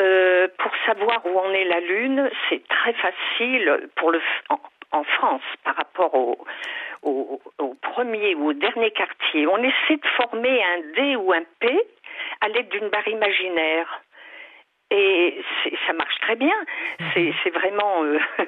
J: euh, pour savoir où en est la lune, c'est très facile pour le en, France par rapport au, au, au, premier ou au dernier quartier. On essaie de former un D ou un P à l'aide d'une barre imaginaire. Et ça marche très bien. C'est mhm. vraiment. Euh, <laughs>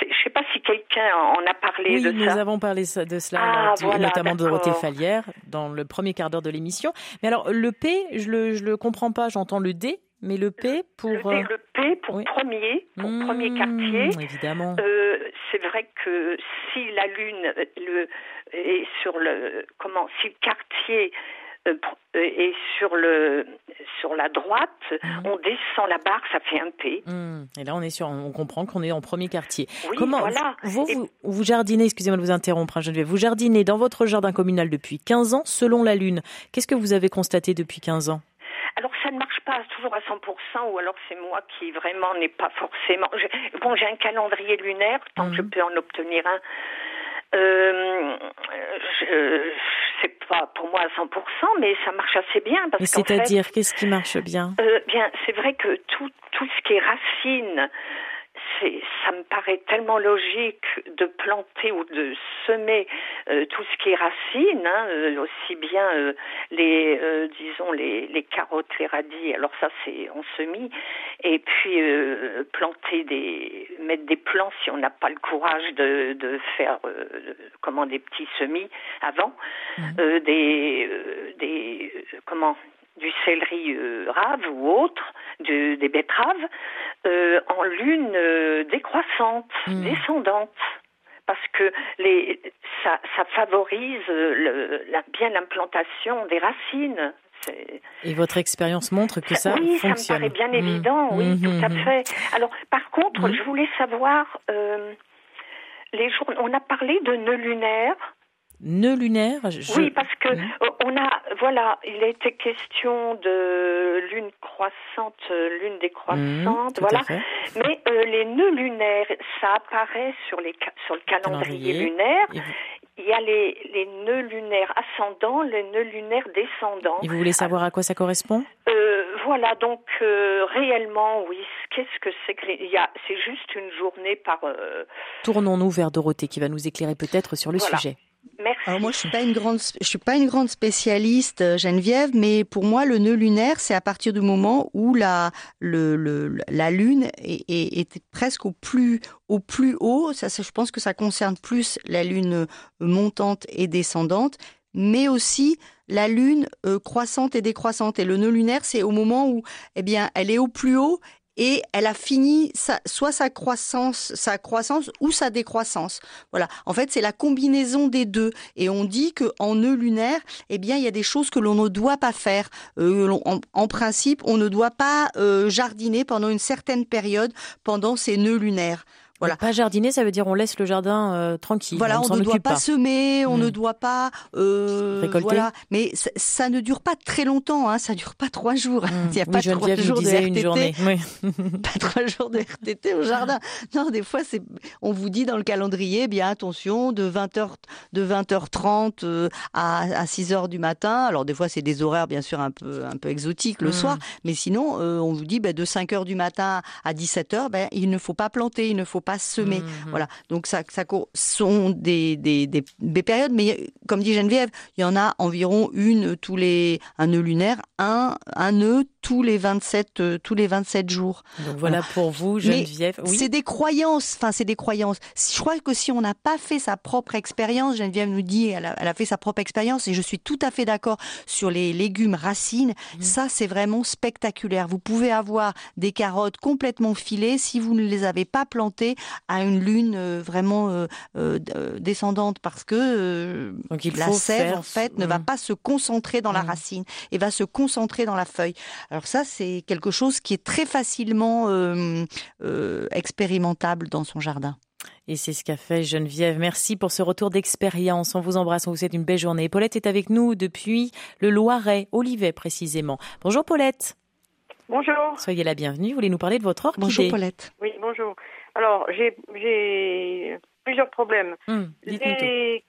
J: je ne sais pas si quelqu'un en a parlé de
B: ça. Oui, nous avons parlé de cela, ah, notamment de Dorothée Falière, dans le premier quart d'heure de l'émission. Mais alors, le P, je le, je le comprends pas, j'entends le D, mais le P pour. Le,
J: D, le P pour premier, pour mmh, premier quartier.
B: Évidemment.
J: Euh, c'est vrai que si la Lune le, est sur le. Comment Si le quartier euh, et sur le sur la droite, mhm. on descend la barre, ça fait un P.
B: Mhm. Et là, on est sur, on comprend qu'on est en premier quartier.
J: Oui, Comment voilà.
B: vous, vous, jardinez Excusez-moi de vous interrompre, hein, Geneviève. Vous jardinez dans votre jardin communal depuis 15 ans, selon la lune. Qu'est-ce que vous avez constaté depuis 15 ans?
J: Alors ça ne marche pas toujours à 100%, ou alors c'est moi qui vraiment n'ai pas forcément. Bon, j'ai un calendrier lunaire, tant que je mhm. peux en obtenir un. Euh, c'est pas pour moi à 100%, mais ça marche assez bien.
B: C'est-à-dire, qu'est-ce qui marche bien?
J: euh, Bien, c'est vrai que tout, tout ce qui est racines, ça me paraît tellement logique de planter ou de semer euh, tout ce qui est racines, hein, euh, aussi bien euh, les, disons les, les, carottes, les radis. Alors ça c'est en semis, et puis planter des, mettre des plants si on n'a pas le courage de, de faire comment des petits semis avant, mmh. des, des comment du céleri rave ou autre, de, des betteraves, euh, en lune euh, décroissante, hmm. descendante. Parce que les, ça, ça favorise le, la, bien l'implantation des racines.
B: Et votre expérience montre que ça,
J: oui,
B: fonctionne.
J: Oui, ça me paraît bien évident, oui, hmm, tout à hmm, fait. Alors, par contre, je voulais savoir, les jours, on a parlé de nœuds lunaires
B: nœud lunaire
J: Oui, parce que euh, on a, voilà, il a été question de lune croissante, euh, lune décroissante, mmh, voilà. Mais euh, les nœuds lunaires, ça apparaît sur les sur le calendrier, lunaire. Il y a les, les nœuds lunaires ascendants, les nœuds lunaires descendants.
B: Et vous voulez savoir à quoi ça correspond?
J: Voilà, donc réellement, oui. Qu'est-ce que c'est que C'est juste une journée par.
B: Tournons-nous vers Dorothée qui va nous éclairer peut-être sur le sujet.
E: Alors moi, je suis pas une grande, je suis pas une grande spécialiste, euh, Geneviève, mais pour moi, le nœud lunaire, c'est à partir du moment où la, le, le la lune est, est, presque au plus, au plus haut. Ça, je pense que ça concerne plus la lune montante et descendante, mais aussi la lune euh, croissante et décroissante. Et le nœud lunaire, c'est au moment où, eh bien, elle est au plus haut et elle a fini sa, soit sa croissance, sa croissance ou sa décroissance. Voilà. En fait, c'est la combinaison des deux. Et on dit que en nœud lunaire, eh bien, il y a des choses que l'on ne doit pas faire. Euh, en, principe, on ne doit pas euh, jardiner pendant une certaine période pendant ces nœuds lunaires.
B: Voilà. Pas jardiner, ça veut dire on laisse le jardin euh, tranquille.
E: Voilà, on, ne doit pas, semer, on ne hmm. doit pas
B: euh, récolter. Voilà.
E: Mais ça, ne dure pas très longtemps, hein. ça dure pas trois jours.
B: Hmm. <laughs> Il n'y a <laughs> pas trois jours de RTT. Une journée.
E: pas trois jours de RTT au jardin. Non, des fois c'est, on vous dit dans le calendrier, eh bien attention, de 20h, de 20h30 euh, à, à 6h du matin. Alors des fois c'est des horaires bien sûr un peu, un peu exotiques le hmm. soir, mais sinon euh, on vous dit ben, de 5h du matin à 17h, ben, il ne faut pas planter, il ne faut pas semer. Mhm. Voilà. Donc ça, ça sont des, des, des, périodes, mais comme dit Geneviève, il y en a environ une tous les un nœud lunaire, un un nœud tous les 27 euh, tous les 27 jours.
B: Donc voilà, pour vous Geneviève.
E: Oui. C'est des croyances, enfin c'est des croyances. Je crois que si on n'a pas fait sa propre expérience, Geneviève nous dit elle a, elle a, fait sa propre expérience et je suis tout à fait d'accord sur les légumes racines. Mhm. Ça c'est vraiment spectaculaire. Vous pouvez avoir des carottes complètement filées si vous ne les avez pas plantées à une lune euh, vraiment euh, euh, descendante parce que la sève en fait ne va pas se concentrer dans la racine et va se concentrer dans la feuille. Alors ça c'est quelque chose qui est très facilement expérimentable dans son jardin.
B: Et c'est ce qu'a fait Geneviève. Merci pour ce retour d'expérience. On vous embrasse, on vous souhaite une belle journée. Paulette est avec nous depuis le Loiret, Olivet précisément. Bonjour Paulette.
K: Bonjour.
B: Soyez la bienvenue. Vous voulez nous parler de votre orchidée?
E: Bonjour Paulette.
K: Oui, bonjour. Alors, j'ai plusieurs problèmes. Les,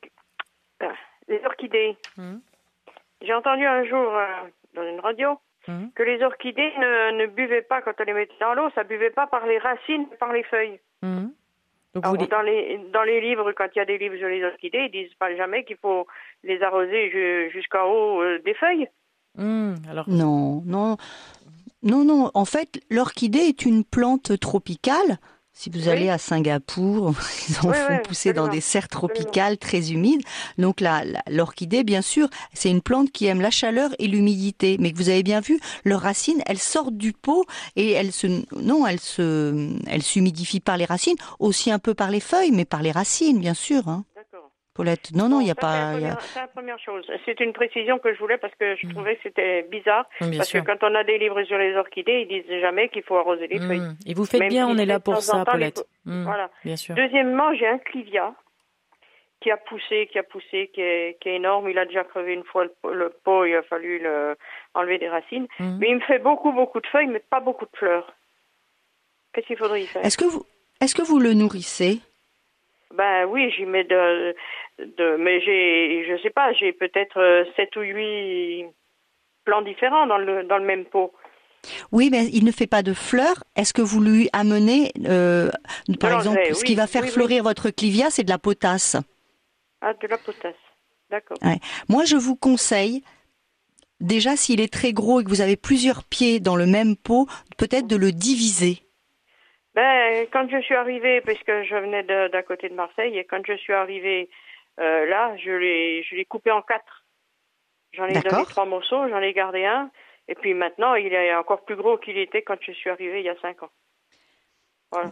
K: euh, les, orchidées. Hum. J'ai entendu un jour euh, dans une radio hum. que les orchidées ne, ne, buvaient pas quand on les mettait dans l'eau, ça buvait pas par les racines, mais par les feuilles. Donc dans, les, dans les livres, quand il y a des livres sur les orchidées, ils disent pas jamais qu'il faut les arroser jusqu'en haut euh, des feuilles.
E: alors... Non, non, non, non. En fait, l'orchidée est une plante tropicale si vous allez à Singapour, <laughs> ils en font pousser dans des serres tropicales très humides. Donc l'orchidée, bien sûr, c'est une plante qui aime la chaleur et l'humidité. Mais vous avez bien vu, leurs racines, elles sortent du pot et elles se, non, elles se, elles s'humidifient par les racines, aussi un peu par les feuilles, mais par les racines, bien sûr. Hein. Paulette. Non, non, il n'y a pas.
K: C'est la, première chose. C'est une précision que je voulais parce que je mm. trouvais que c'était bizarre. parce que quand on a des livres sur les orchidées, ils disent jamais qu'il faut arroser les mm. feuilles.
B: Et vous faites bien, on est là pour ça, Paulette. Mm.
K: Voilà.
B: Bien sûr.
K: Deuxièmement, j'ai un clivia qui a poussé, qui a poussé, qui est, qui est énorme. Il a déjà crevé une fois le, pot, il a fallu le, enlever des racines. Mais il me fait beaucoup, beaucoup de feuilles, mais pas beaucoup de fleurs. Qu'est-ce qu'il faudrait y faire?
E: Est-ce que vous, est-ce que vous le nourrissez?
K: Ben oui, j'y mets de, de mais j'ai, je sais pas, j'ai peut-être sept ou huit plants différents dans le dans le même pot.
E: Oui, mais il ne fait pas de fleurs. Est-ce que vous lui amenez, euh, par exemple, ce qui va faire fleurir votre clivia, c'est de la potasse
K: Ah, de la potasse. D'accord.
E: Moi, je vous conseille, déjà, s'il est très gros et que vous avez plusieurs pieds dans le même pot, peut-être de le diviser.
K: Ben, quand je suis arrivée, puisque je venais d'à côté de Marseille, et quand je suis arrivée euh, là, je l'ai, je l'ai coupé en quatre. J'en ai donné trois morceaux, j'en ai gardé un, et puis maintenant, il est encore plus gros qu'il était quand je suis arrivée il y a cinq ans. Voilà.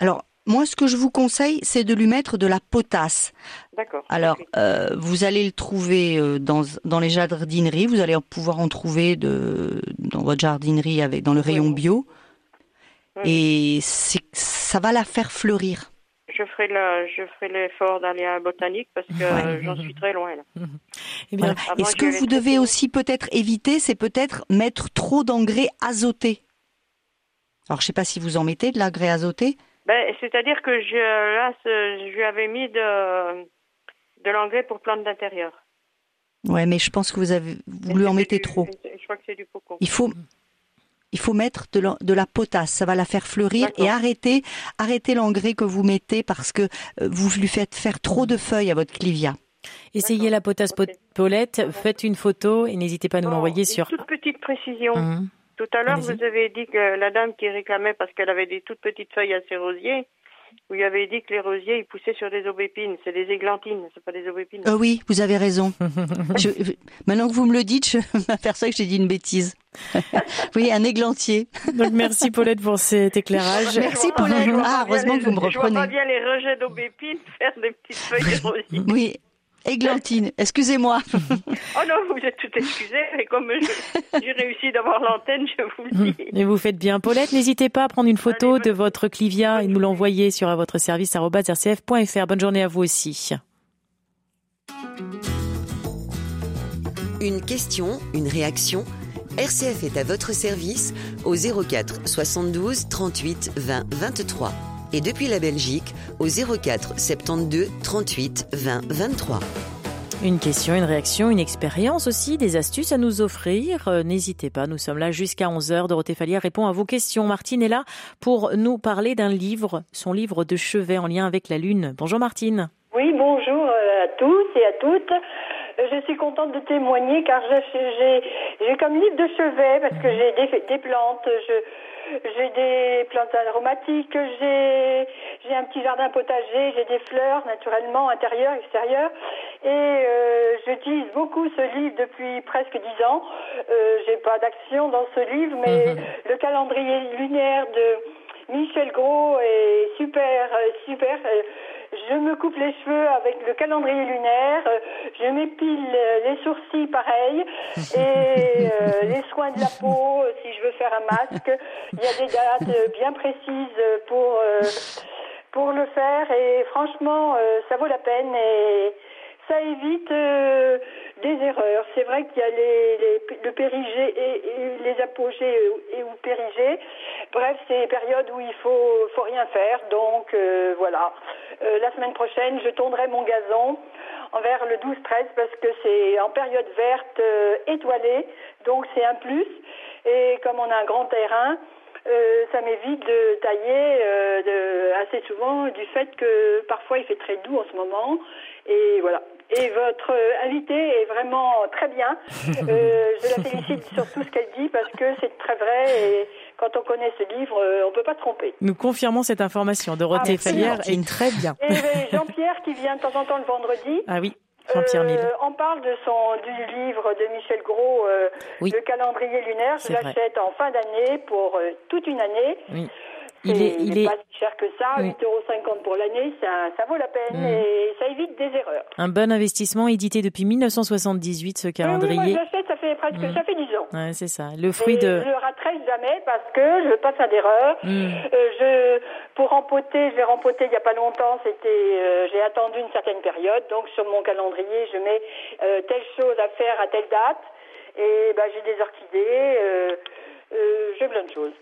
E: Alors, moi, ce que je vous conseille, c'est de lui mettre de la potasse.
K: D'accord.
E: Alors, euh, vous allez le trouver euh, dans, dans les jardineries. Vous allez pouvoir en trouver de, dans votre jardinerie avec dans le rayon bio. Et ça va la faire fleurir.
K: Je ferai, je ferai l'effort d'aller à la botanique parce que j'en suis très loin. Là.
E: Eh bien, Et ce que vous devez aussi peut-être éviter, c'est peut-être mettre trop d'engrais azotés? Alors, je ne sais pas si vous en mettez de l'engrais azoté.
K: Ben, c'est-à-dire que je, là, je lui avais mis de, de l'engrais pour plantes d'intérieur.
E: Ouais, mais je pense que vous avez vous lui en mettez trop.
K: Je crois que c'est du coco.
E: Il faut il faut mettre de la, de la, potasse, ça va la faire fleurir et arrêter arrêter l'engrais que vous mettez parce que euh, vous lui faites faire trop de feuilles à votre clivia.
B: Essayez la potasse Paulette, faites une photo et n'hésitez pas à nous l'envoyer sur.
K: Une toute petite précision. Mmh. Tout à l'heure, vous avez dit que la dame qui réclamait parce qu'elle avait des toutes petites feuilles à ses rosiers, vous lui avez dit que les rosiers, ils poussaient sur des aubépines. C'est des églantines, c'est pas des aubépines.
E: Euh, oui, vous avez raison. <laughs> maintenant que vous me le dites, je <laughs> m'aperçois que j'ai dit une bêtise. Oui, un églantier.
B: Donc merci Paulette pour cet éclairage.
E: Merci Paulette. Ah, heureusement que vous me reprenez. Je vois
K: pas bien les rejets d'aubépines <laughs> faire des petites feuilles de rosiers.
E: Oui, Églantine, excusez-moi.
K: oh non, vous êtes tout excusé, mais comme j'ai réussi d'avoir l'antenne, je vous le dis.
B: Et vous faites bien. Paulette, n'hésitez pas à prendre une photo de votre clivia et nous l'envoyer sur votre service rcf.fr. Bonne journée à vous aussi.
D: Une question, une réaction RCF est à votre service au 04 72 38 20 23 et depuis la Belgique au 04 72 38 20 23.
B: Une question, une réaction, une expérience aussi, des astuces à nous offrir. Euh, n'hésitez pas, nous sommes là jusqu'à 11h. Dorothée Fallière répond à vos questions. Martine est là pour nous parler d'un livre, son livre de chevet en lien avec la Lune. Bonjour Martine.
L: Oui, bonjour euh, à tous et à toutes. Euh, je suis contente de témoigner car j'ai comme livre de chevet parce que j'ai des, des plantes. J'ai des plantes aromatiques, j'ai un petit jardin potager, j'ai des fleurs naturellement intérieures, extérieures, et euh, j'utilise beaucoup ce livre depuis presque dix ans. Euh, j'ai pas d'action dans ce livre, mais mhm. le calendrier lunaire de Michel Gros est super, euh, super. Euh, je me coupe les cheveux avec le calendrier lunaire, je m'épile les sourcils pareil, et euh, <laughs> les soins de la peau, si je veux faire un masque, il y a des dates bien précises pour, euh, pour le faire, et franchement, euh, ça vaut la peine, et ça évite des erreurs. C'est vrai qu'il y a les, les, le périgé et, les apogées et ou périgées. Bref, c'est des périodes où il faut, faut rien faire. Donc voilà. Euh, la semaine prochaine, je tournerai mon gazon envers le 12-13 parce que c'est en période verte euh, étoilée, donc c'est un plus. Et comme on a un grand terrain, euh, ça m'évite de tailler assez souvent du fait que parfois il fait très doux en ce moment. Et voilà. Et votre invitée est vraiment très bien. <laughs> je la félicite sur tout ce qu'elle dit parce que c'est très vrai. Et quand on connaît ce livre, euh, on ne peut pas tromper.
B: Nous confirmons cette information. Dorothée ah, Fallière est très bien.
L: Et Jean-Pierre qui vient de temps en temps le vendredi.
B: Ah oui. Jean-Pierre euh,
L: on parle de son du livre de Michel Gros, euh, le calendrier lunaire. Je l'achète en fin d'année pour toute une année. Oui. Il est, il est pas si cher que ça, 8,50 euros pour l'année, ça, ça, vaut la peine mm. et ça évite des erreurs.
B: Un bon investissement édité depuis 1978, ce calendrier.
L: Oui, moi je ça fait presque, mm. ça fait 10 ans.
B: Ouais, c'est ça. Le fruit et de.
L: Je le raterai jamais parce que je veux pas faire d'erreur. Mm. Euh, je, pour rempoter, je vais rempoter il y a pas longtemps, c'était, euh, j'ai attendu une certaine période, donc sur mon calendrier, je mets euh, telle chose à faire à telle date et ben, j'ai des orchidées, euh, euh, j'ai plein de choses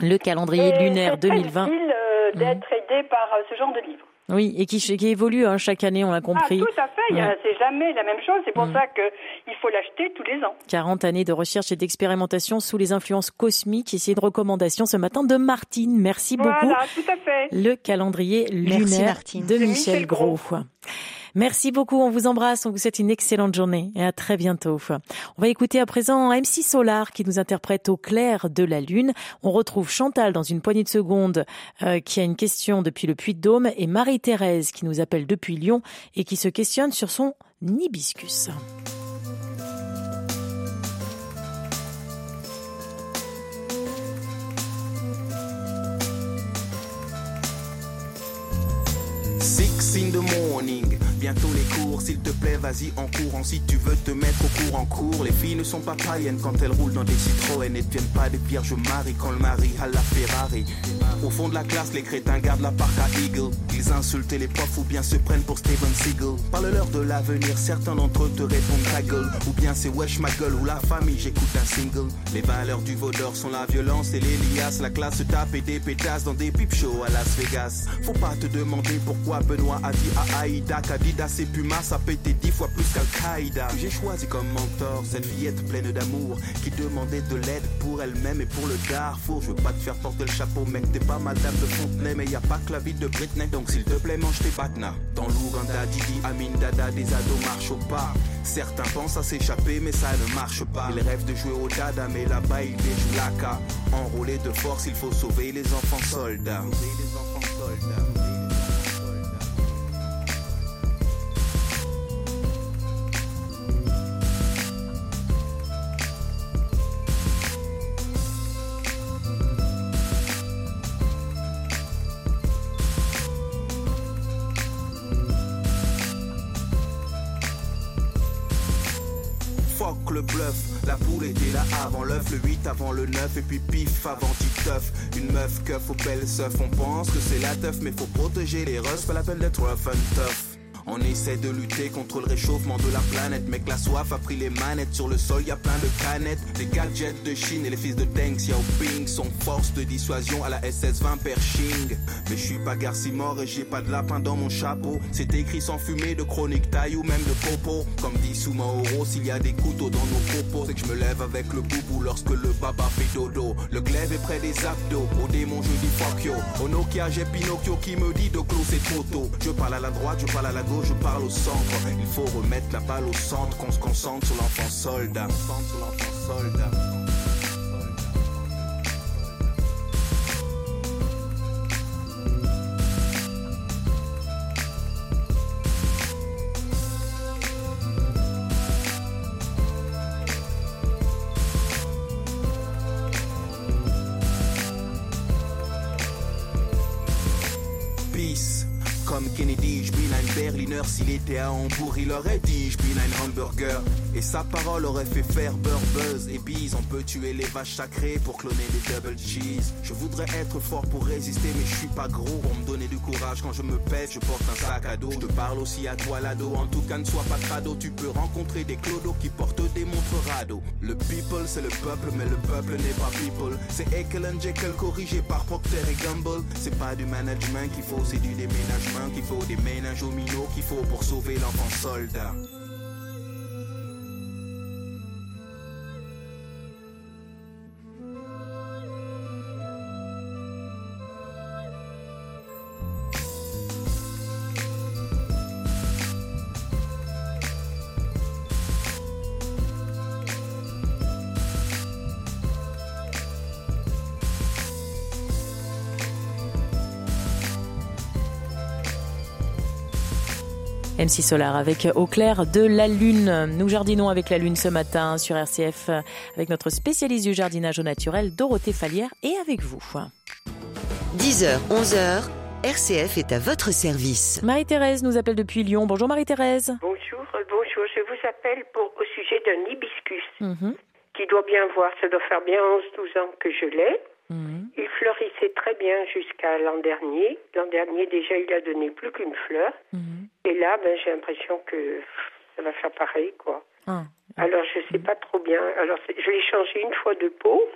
B: le calendrier lunaire 2020.
L: C'est euh, d'être aidé par euh, ce genre de livre.
B: Oui, et qui, qui évolue hein, chaque année, on l'a compris.
L: Ah, tout à fait, c'est jamais la même chose, c'est pour mm. ça qu'il faut l'acheter tous les ans.
B: 40 années de recherche et d'expérimentation sous les influences cosmiques, ici de recommandations ce matin de Martine. Merci beaucoup.
L: Voilà, tout à fait.
B: Le calendrier lunaire de Michel, Gros. Merci beaucoup, on vous embrasse, on vous souhaite une excellente journée et à très bientôt. On va écouter à présent MC Solar qui nous interprète au clair de la lune. On retrouve Chantal dans une poignée de secondes euh, qui a une question depuis le Puy-de-Dôme et Marie-Thérèse qui nous appelle depuis Lyon et qui se questionne sur son hibiscus.
M: Six in the morning bientôt les cours. S'il te plaît, vas-y en courant si tu veux te mettre au cours en cours. Les filles ne sont pas païennes quand elles roulent dans des Citroën et ne deviennent pas des vierges marie quand le mari a la Ferrari. Au fond de la classe, les crétins gardent la parc à Eagle. Ils insultent les profs ou bien se prennent pour Steven Seagal. Parle-leur de l'avenir, certains d'entre eux te répondent ta gueule. Ou bien c'est wesh ma gueule ou la famille, j'écoute un single. Les valeurs du vaudeur sont la violence et l'Elias. La classe se tape et des pétasses dans des pip shows à Las Vegas. Faut pas te demander pourquoi Benoît a dit à Aïda Adidas et Puma, ça pété dix fois plus qu'Al-Qaïda. J'ai choisi comme mentor cette fillette pleine d'amour qui demandait de l'aide pour elle-même et pour le Darfour. Je veux pas te faire porter le chapeau, mec, t'es pas madame de Fontenay, mais y a pas que la vie de Britney. Donc s'il te plaît, mange tes batna. Dans l'Ouganda, Didi, Amin, Dada, des ados marchent au pas. Certains pensent à s'échapper, mais ça ne marche pas. Ils rêvent de jouer au dada, mais là-bas ils déjouent l'aka. Enrôlé de force, il faut sauver les enfants soldats. Sauver les enfants soldats. Avant l'œuf, le 8 avant le 9, et puis pif avant Titeuf. Une meuf keuf au belles seuf, on pense que c'est la teuf, mais faut protéger les russes, pas la peine d'être rough and tough. On essaie de lutter contre le réchauffement de la planète. Mec, la soif a pris les manettes. Sur le sol, y a plein de canettes. Les gadgets de Chine et les fils de Deng Xiaoping sont force de dissuasion à la SS-20 Pershing. Mais je suis pas mort et j'ai pas de lapin dans mon chapeau. C'est écrit sans fumée de chronique taille ou même de popo. Comme dit Souma Oro, s'il y a des couteaux dans nos propos, c'est que je me lève avec le boubou lorsque le baba fait dodo. Le glaive est près des abdos. Au démon, je dis fuck. Au Nokia, j'ai Pinocchio qui me dit de clos c'est trop tôt. Je parle à la droite, je parle à la gauche je parle au centre. Il faut remettre la balle au centre, qu'on se concentre sur l'enfant soldat. Sur l'enfant était à Hambourg, il aurait dit je un hamburger. Et sa parole aurait fait faire beurre et bise. On peut tuer les vaches sacrées pour cloner des double cheese. Je voudrais être fort pour résister, mais je suis pas gros. Pour me donner du courage quand je me pète, je porte un sac à dos. Je te parle aussi à toi, l'ado. En tout cas, ne sois pas crado. Tu peux rencontrer des clodos qui portent des montres radeaux. Le people, c'est le peuple, mais le peuple n'est pas people. C'est Ekel and Jekyll corrigé par Procter et Gamble. C'est pas du management qu'il faut, c'est du déménagement qu'il faut. Des ménages aux minots qu'il faut pour sauver l'enfant soldat.
B: MC Solar avec Au clair de la Lune. Nous jardinons avec la Lune ce matin sur RCF avec notre spécialiste du jardinage au naturel, Dorothée Falière, et avec vous.
D: 10h, 11h, RCF est à votre service.
B: Marie-Thérèse nous appelle depuis Lyon. Bonjour Marie-Thérèse.
J: Bonjour, bonjour. Je vous appelle pour, au sujet d'un hibiscus
B: mhm.
J: qui doit bien voir, ça doit faire bien 11-12 ans que je l'ai.
B: Mhm.
J: Il fleurissait très bien jusqu'à l'an dernier. L'an dernier, déjà, il a donné plus qu'une fleur.
B: Mhm.
J: Et là, ben, j'ai l'impression que ça va faire pareil, quoi.
B: Ah.
J: Alors, je sais pas trop bien. Alors, je l'ai changé une fois de peau.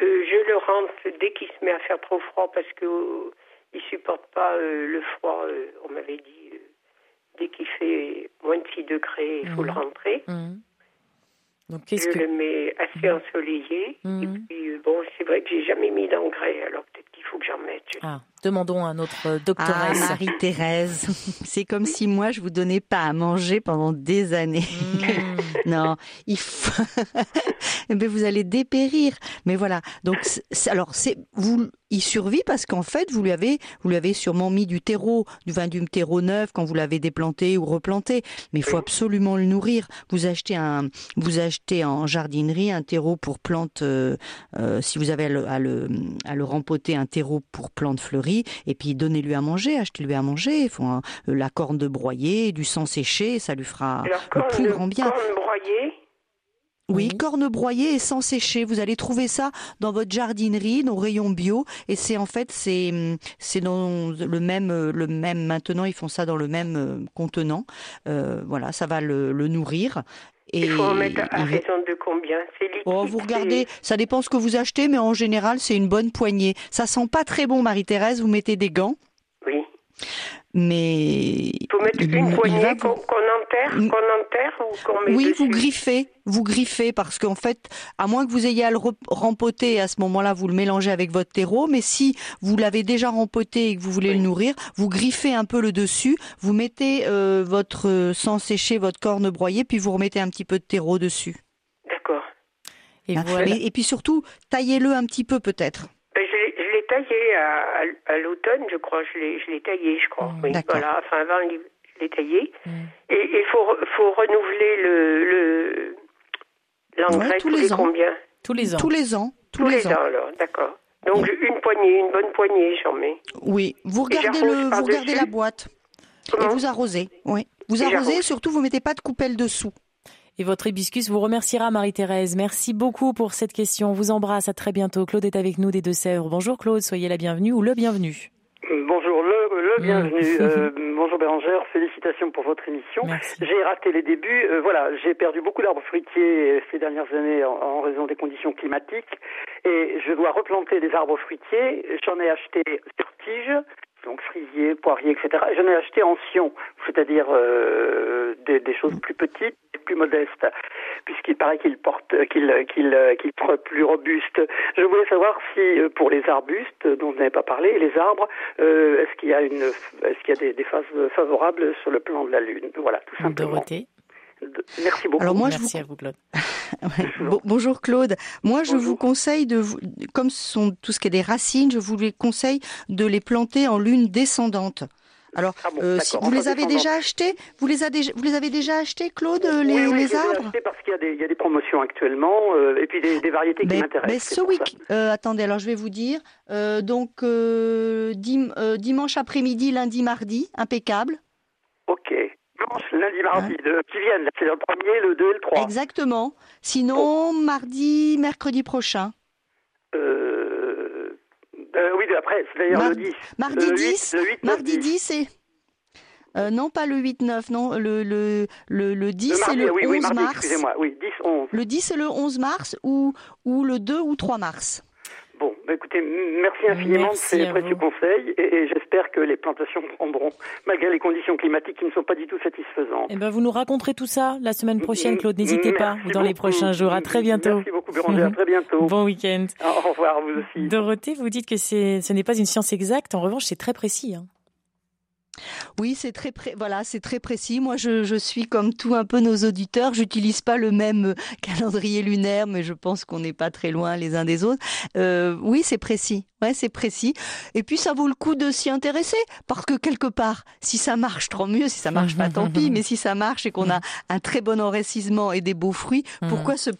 J: Euh, je le rentre dès qu'il se met à faire trop froid parce que euh,
N: il supporte pas le froid. on m'avait dit dès qu'il fait moins de 6 degrés, il faut le mhm. rentrer. Donc, je que... le mets assez mhm. ensoleillé. Et puis, bon, c'est vrai que j'ai jamais mis d'engrais, alors peut-être qu'il faut que j'en mette.
B: Ah, demandons à notre doctoresse.
E: Ah, Marie-Thérèse, <laughs> c'est comme si moi, je vous donnais pas à manger pendant des années. <laughs> non, il faut... mais <laughs> vous allez dépérir. Mais voilà. Donc, alors, c'est vous, il survit parce qu'en fait, vous lui avez, vous lui avez sûrement mis du terreau, du vin du terreau neuf quand vous l'avez déplanté ou replanté. Mais il faut absolument le nourrir. Vous achetez un, vous achetez en jardinerie un terreau pour plantes. Euh, euh, si vous avez à le, à le, à le rempoter un terreau pour plantes fleuries, et puis donnez-lui à manger, achetez-lui à manger. Il faut la corne de broyer, du sang séché, ça lui fera le plus grand bien.
N: Corne broyée
E: oui, corne broyée et sans sécher. Vous allez trouver ça dans votre jardinerie, dans rayon bio. Et c'est en fait, c'est c'est dans le même le même. Maintenant, ils font ça dans le même euh, contenant. Euh, voilà, ça va le, nourrir.
N: Et il faut en mettre à raison de combien? C'est liquide.
E: Oh, vous regardez, ça dépend ce que vous achetez, mais en général, c'est une bonne poignée. Ça sent pas très bon, Marie-Thérèse. Vous mettez des gants?
N: Oui.
E: Mais
N: il faut mettre une poignée qu'on enterre, qu'on enterre ou qu'on met
E: Oui, vous griffez, vous griffez parce qu'en fait, à moins que vous ayez à le rempoter, à ce moment-là, vous le mélangez avec votre terreau. Mais si vous l'avez déjà rempoté et que vous voulez le nourrir, vous griffez un peu le dessus, vous mettez euh, votre sang séché, votre corne broyée, puis vous remettez un petit peu de terreau dessus.
N: D'accord.
E: Et, et puis surtout, taillez-le un petit peu peut-être
N: taillé à, à, l'automne, je crois. Je l'ai taillé, je crois. oui, voilà. Enfin, avant, je l'ai taillé. Mm. Et il faut, faut renouveler le l'engrais tous, les, ans. combien
B: Tous les ans.
E: Tous les ans.
N: Tous, les, ans. alors, d'accord. Donc une poignée, une bonne poignée, j'en mets.
E: Oui, vous regardez, le, vous regardez la boîte. et vous arrosez. Oui. Vous arrosez, surtout vous mettez pas de coupelle dessous.
B: Et votre hibiscus vous remerciera, Marie-Thérèse. Merci beaucoup pour cette question. On vous embrasse. À très bientôt. Claude est avec nous des Deux-Sèvres. Bonjour Claude, soyez la bienvenue ou le bienvenu.
O: Bonjour, le, bienvenu. <laughs> Euh, bonjour Bérangère, félicitations pour votre émission. J'ai raté les débuts. Euh, voilà, j'ai perdu beaucoup d'arbres fruitiers ces dernières années en, raison des conditions climatiques et je dois replanter des arbres fruitiers. J'en ai acheté sur tige donc frisier, poirier, etc. Et j'en ai acheté en sion, c'est-à-dire euh, des, choses plus petites et plus modestes, puisqu'il paraît qu'il porte, qu'il qu'il qu'il plus robuste. Je voulais savoir si euh, pour les arbustes dont vous n'avez pas parlé, les arbres, euh, est-ce qu'il y a des, phases favorables sur le plan de la lune? Voilà, tout simplement. Merci beaucoup.
B: Alors moi, Merci à vous, Claude. <laughs>
E: bonjour Claude. Moi, je vous conseille de, comme ce sont tout ce qui est des racines, je vous les conseille de les planter en lune descendante. Alors, ah euh, si vous les avez déjà achetés, vous les, avez, vous les avez déjà achetés, Claude, les,
O: oui,
E: oui, les arbres
O: achetés parce qu'il y, a des promotions actuellement euh, et puis des, variétés qui ben, m'intéressent.
E: Mais ce week, euh, attendez, alors je vais vous dire. donc dimanche après-midi, lundi, mardi, impeccable.
O: Ok lundi, mardi, hein qui viennent. C'est le premier, le 2 et le 3.
E: Exactement. Sinon, mardi, mercredi prochain.
O: Euh, euh, oui, après, c'est d'ailleurs le 10.
E: Mardi 10, mardi 10 et... Euh, non, pas le 8-9, non, le, le, le, le 10 et le 11 mars.
O: Excusez-moi, oui, 10, 11.
E: Le 10 et le 11 mars ou, ou le 2 ou 3 mars.
O: Bon, bah écoutez, merci infiniment de ces précieux conseils et, j'espère que les plantations prendront, malgré les conditions climatiques qui ne sont pas du tout satisfaisantes.
B: Eh ben, vous nous raconterez tout ça la semaine prochaine, Claude. N'hésitez pas, dans les prochains jours. À très bientôt.
O: Merci beaucoup, Béranger. À très bientôt. <laughs>
B: Bon week-end.
O: Au revoir, vous aussi.
B: Dorothée, vous dites que ce n'est pas une science exacte. En revanche, c'est très précis. Hein.
E: Oui, c'est très voilà, c'est très précis. Moi, je, suis comme tout un peu nos auditeurs. J'utilise pas le même euh, calendrier lunaire, mais je pense qu'on n'est pas très loin les uns des autres. Euh, oui, c'est précis. Ouais, c'est précis. Et puis ça vaut le coup de s'y intéresser parce que quelque part, si ça marche, tant mieux. Si ça marche pas, tant pis. Mais si ça marche et qu'on a un très bon enracinement et des beaux fruits, pourquoi se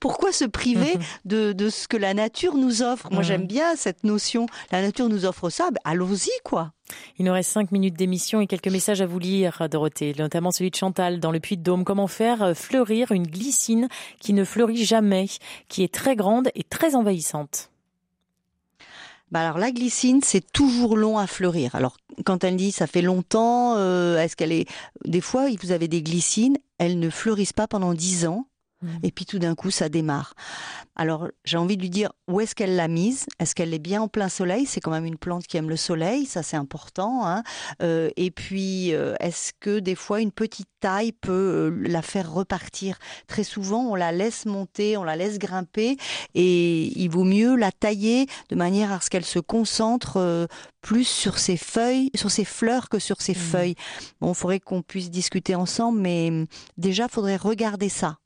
E: pourquoi se priver de, de ce que la nature nous offre? Moi, j'aime bien cette notion. La nature nous offre ça. Ben, allons-y, quoi.
B: Il nous reste cinq minutes d'émission et quelques messages à vous lire, Dorothée, notamment celui de Chantal dans le Puy-de-Dôme. Comment faire fleurir une glycine qui ne fleurit jamais, qui est très grande et très envahissante?
E: Bah alors la glycine, c'est toujours long à fleurir. Alors quand elle dit ça fait longtemps, euh, est-ce qu'elle est des fois vous avez des glycines, elles ne fleurissent pas pendant dix ans Mmh. Et puis tout d'un coup, ça démarre. Alors, j'ai envie de lui dire où est-ce qu'elle l'a mise? Est-ce qu'elle est bien en plein soleil? C'est quand même une plante qui aime le soleil, ça c'est important. Hein. Euh, et puis, euh, est-ce que des fois une petite taille peut euh, la faire repartir? Très souvent, on la laisse monter, on la laisse grimper, et il vaut mieux la tailler de manière à ce qu'elle se concentre plus sur ses feuilles, sur ses fleurs que sur ses mmh. feuilles. Bon, il faudrait qu'on puisse discuter ensemble, mais déjà, il faudrait regarder ça.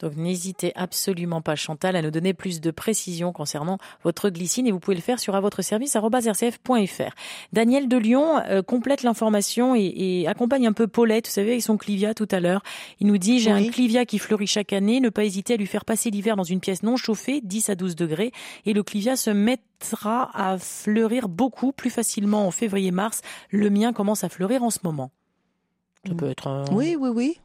B: Donc n'hésitez absolument pas, Chantal, à nous donner plus de précisions concernant votre glycine et vous pouvez le faire sur à votre service rcf.fr. Daniel de Lyon euh, complète l'information et, accompagne un peu Paulette, vous savez, avec son clivia tout à l'heure. Il nous dit j'ai un clivia qui fleurit chaque année, ne pas hésiter à lui faire passer l'hiver dans une pièce non chauffée, 10 à 12 degrés, et le clivia se mettra à fleurir beaucoup plus facilement en février-mars. Le mien commence à fleurir en ce moment.
E: Ça peut être. Oui, oui, oui.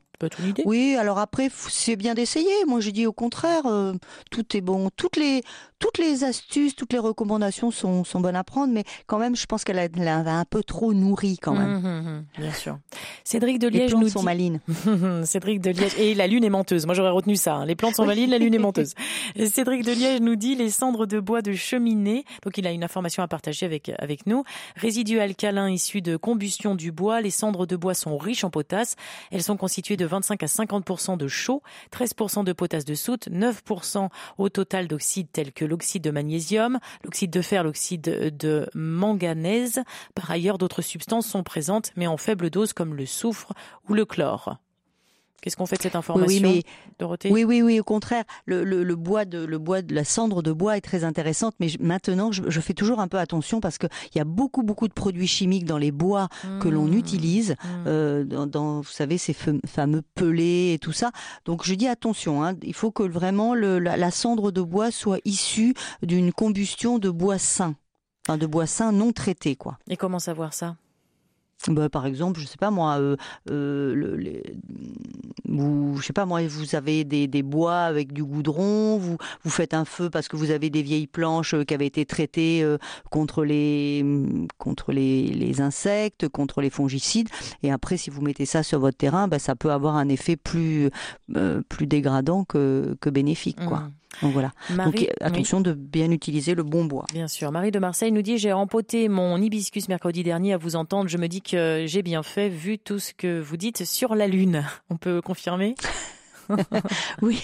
E: Oui, alors après, c'est bien d'essayer. Moi, je dis au contraire, euh, tout est bon. Toutes les, toutes les astuces, toutes les recommandations sont, sont bonnes à prendre, mais quand même, je pense qu'elle a, un peu trop nourri quand même. Hum, hum,
B: hum, bien sûr. Cédric de Liège les plantes nous
E: sont malines. <laughs>
B: Cédric de Liège et la lune est menteuse. Moi, j'aurais retenu ça. Hein. Les plantes sont malines, la lune est <laughs> menteuse. Cédric de Liège nous dit les cendres de bois de cheminée. Donc, il a une information à partager avec avec nous. Résidus alcalins issus de combustion du bois. Les cendres de bois sont riches en potasse. Elles sont constituées de 25 à 50% de chaux, 13% de potasse de soute, 9% au total d'oxydes tels que l'oxyde de magnésium, l'oxyde de fer, l'oxyde de manganèse. Par ailleurs, d'autres substances sont présentes, mais en faible dose comme le soufre ou le chlore. Qu'est-ce qu'on fait de cette information, oui, Dorothée?
E: Oui, oui, oui. Au contraire, le, le, bois de le bois de la cendre de bois est très intéressante, mais maintenant je, je fais toujours un peu attention parce que il y a beaucoup beaucoup de produits chimiques dans les bois que l'on mmh. utilise, mmh. euh, dans, dans, vous savez ces fameux pelés et tout ça. Donc je dis attention. Hein, il faut que vraiment le, la, la cendre de bois soit issue d'une combustion de bois sain, enfin de bois sain non traité, quoi.
B: Et comment savoir ça?
E: Bah, par exemple, je sais pas moi, euh, euh, le, les, vous, je sais pas moi, vous avez des, des, bois avec du goudron, vous vous faites un feu parce que vous avez des vieilles planches qui avaient été traitées euh, contre les contre les, les, insectes, contre les fongicides, et après si vous mettez ça sur votre terrain, bah, ça peut avoir un effet plus plus dégradant que, que bénéfique, quoi. Mmh. Donc voilà. Donc attention de bien utiliser le bon bois.
B: Bien sûr. Marie de Marseille nous dit j'ai empoté mon hibiscus mercredi dernier à vous entendre. Je me dis que j'ai bien fait vu tout ce que vous dites sur la lune. On peut confirmer? <laughs>
E: oui,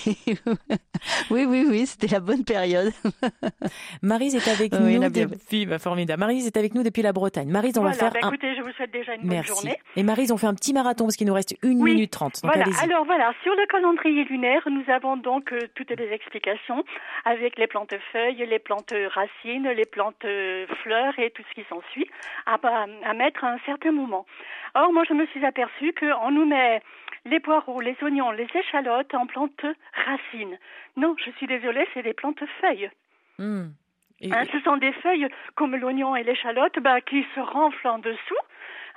E: oui, oui, oui, c'était la bonne période. <laughs>
B: Marise est avec nous depuis, bah, formidable. Marise est avec nous depuis la Bretagne. Marise, on va faire.
P: Bah, écoutez, je vous souhaite déjà une bonne journée.
B: Et Marise, on fait un petit marathon parce qu'il nous reste une minute trente.
P: Voilà. Alors voilà, sur le calendrier lunaire, nous avons donc euh, toutes les explications avec les plantes feuilles, les plantes racines, les plantes fleurs et tout ce qui s'ensuit à, à mettre à un certain moment. Or, moi, je me suis aperçue qu'on nous met les poireaux, les oignons, les échalotes en plantes racines. Non, je suis désolée, c'est des plantes feuilles. Hmm. Hein, ce sont des feuilles comme l'oignon et l'échalote bah, qui se renflent en dessous.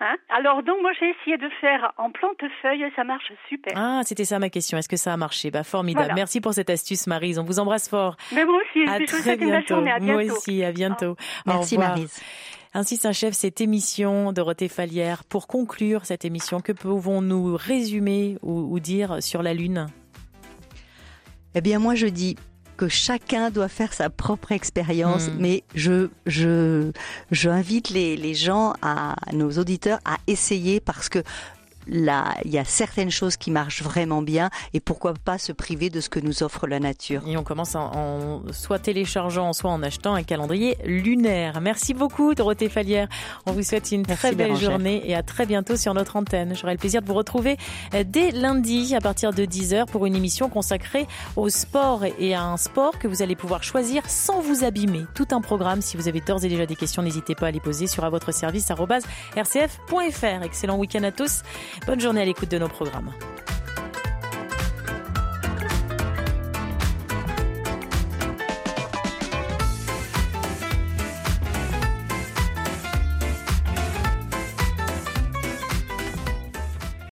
P: Hein. Alors donc moi j'ai essayé de faire en plante feuille et ça marche super.
B: Ah c'était ça ma question. Est-ce que ça a marché? Bah formidable. Merci pour cette astuce Marise. On vous embrasse fort.
P: Mais moi aussi. À très bientôt. à bientôt.
B: Moi aussi. À bientôt.
E: Merci Marise.
B: Ainsi s'achève cette émission, Dorothée Falière. Pour conclure cette émission, que pouvons-nous résumer ou, dire sur la Lune?
E: Eh bien, moi, je dis que chacun doit faire sa propre expérience, hmm. mais je, je, je invite les, les gens, à nos auditeurs, à essayer parce que là, il y a certaines choses qui marchent vraiment bien et pourquoi pas se priver de ce que nous offre la nature.
B: Et on commence en, soit téléchargeant, soit en achetant un calendrier lunaire. Merci beaucoup Dorothée Falière. On vous souhaite une très belle journée et à très bientôt sur notre antenne. J'aurai le plaisir de vous retrouver euh, dès lundi à partir de 10h pour une émission consacrée au sport et à un sport que vous allez pouvoir choisir sans vous abîmer. Tout un programme. Si vous avez d'ores et déjà des questions, n'hésitez pas à les poser sur à votre service rcf.fr. Excellent week-end à tous. Bonne journée à l'écoute de nos programmes.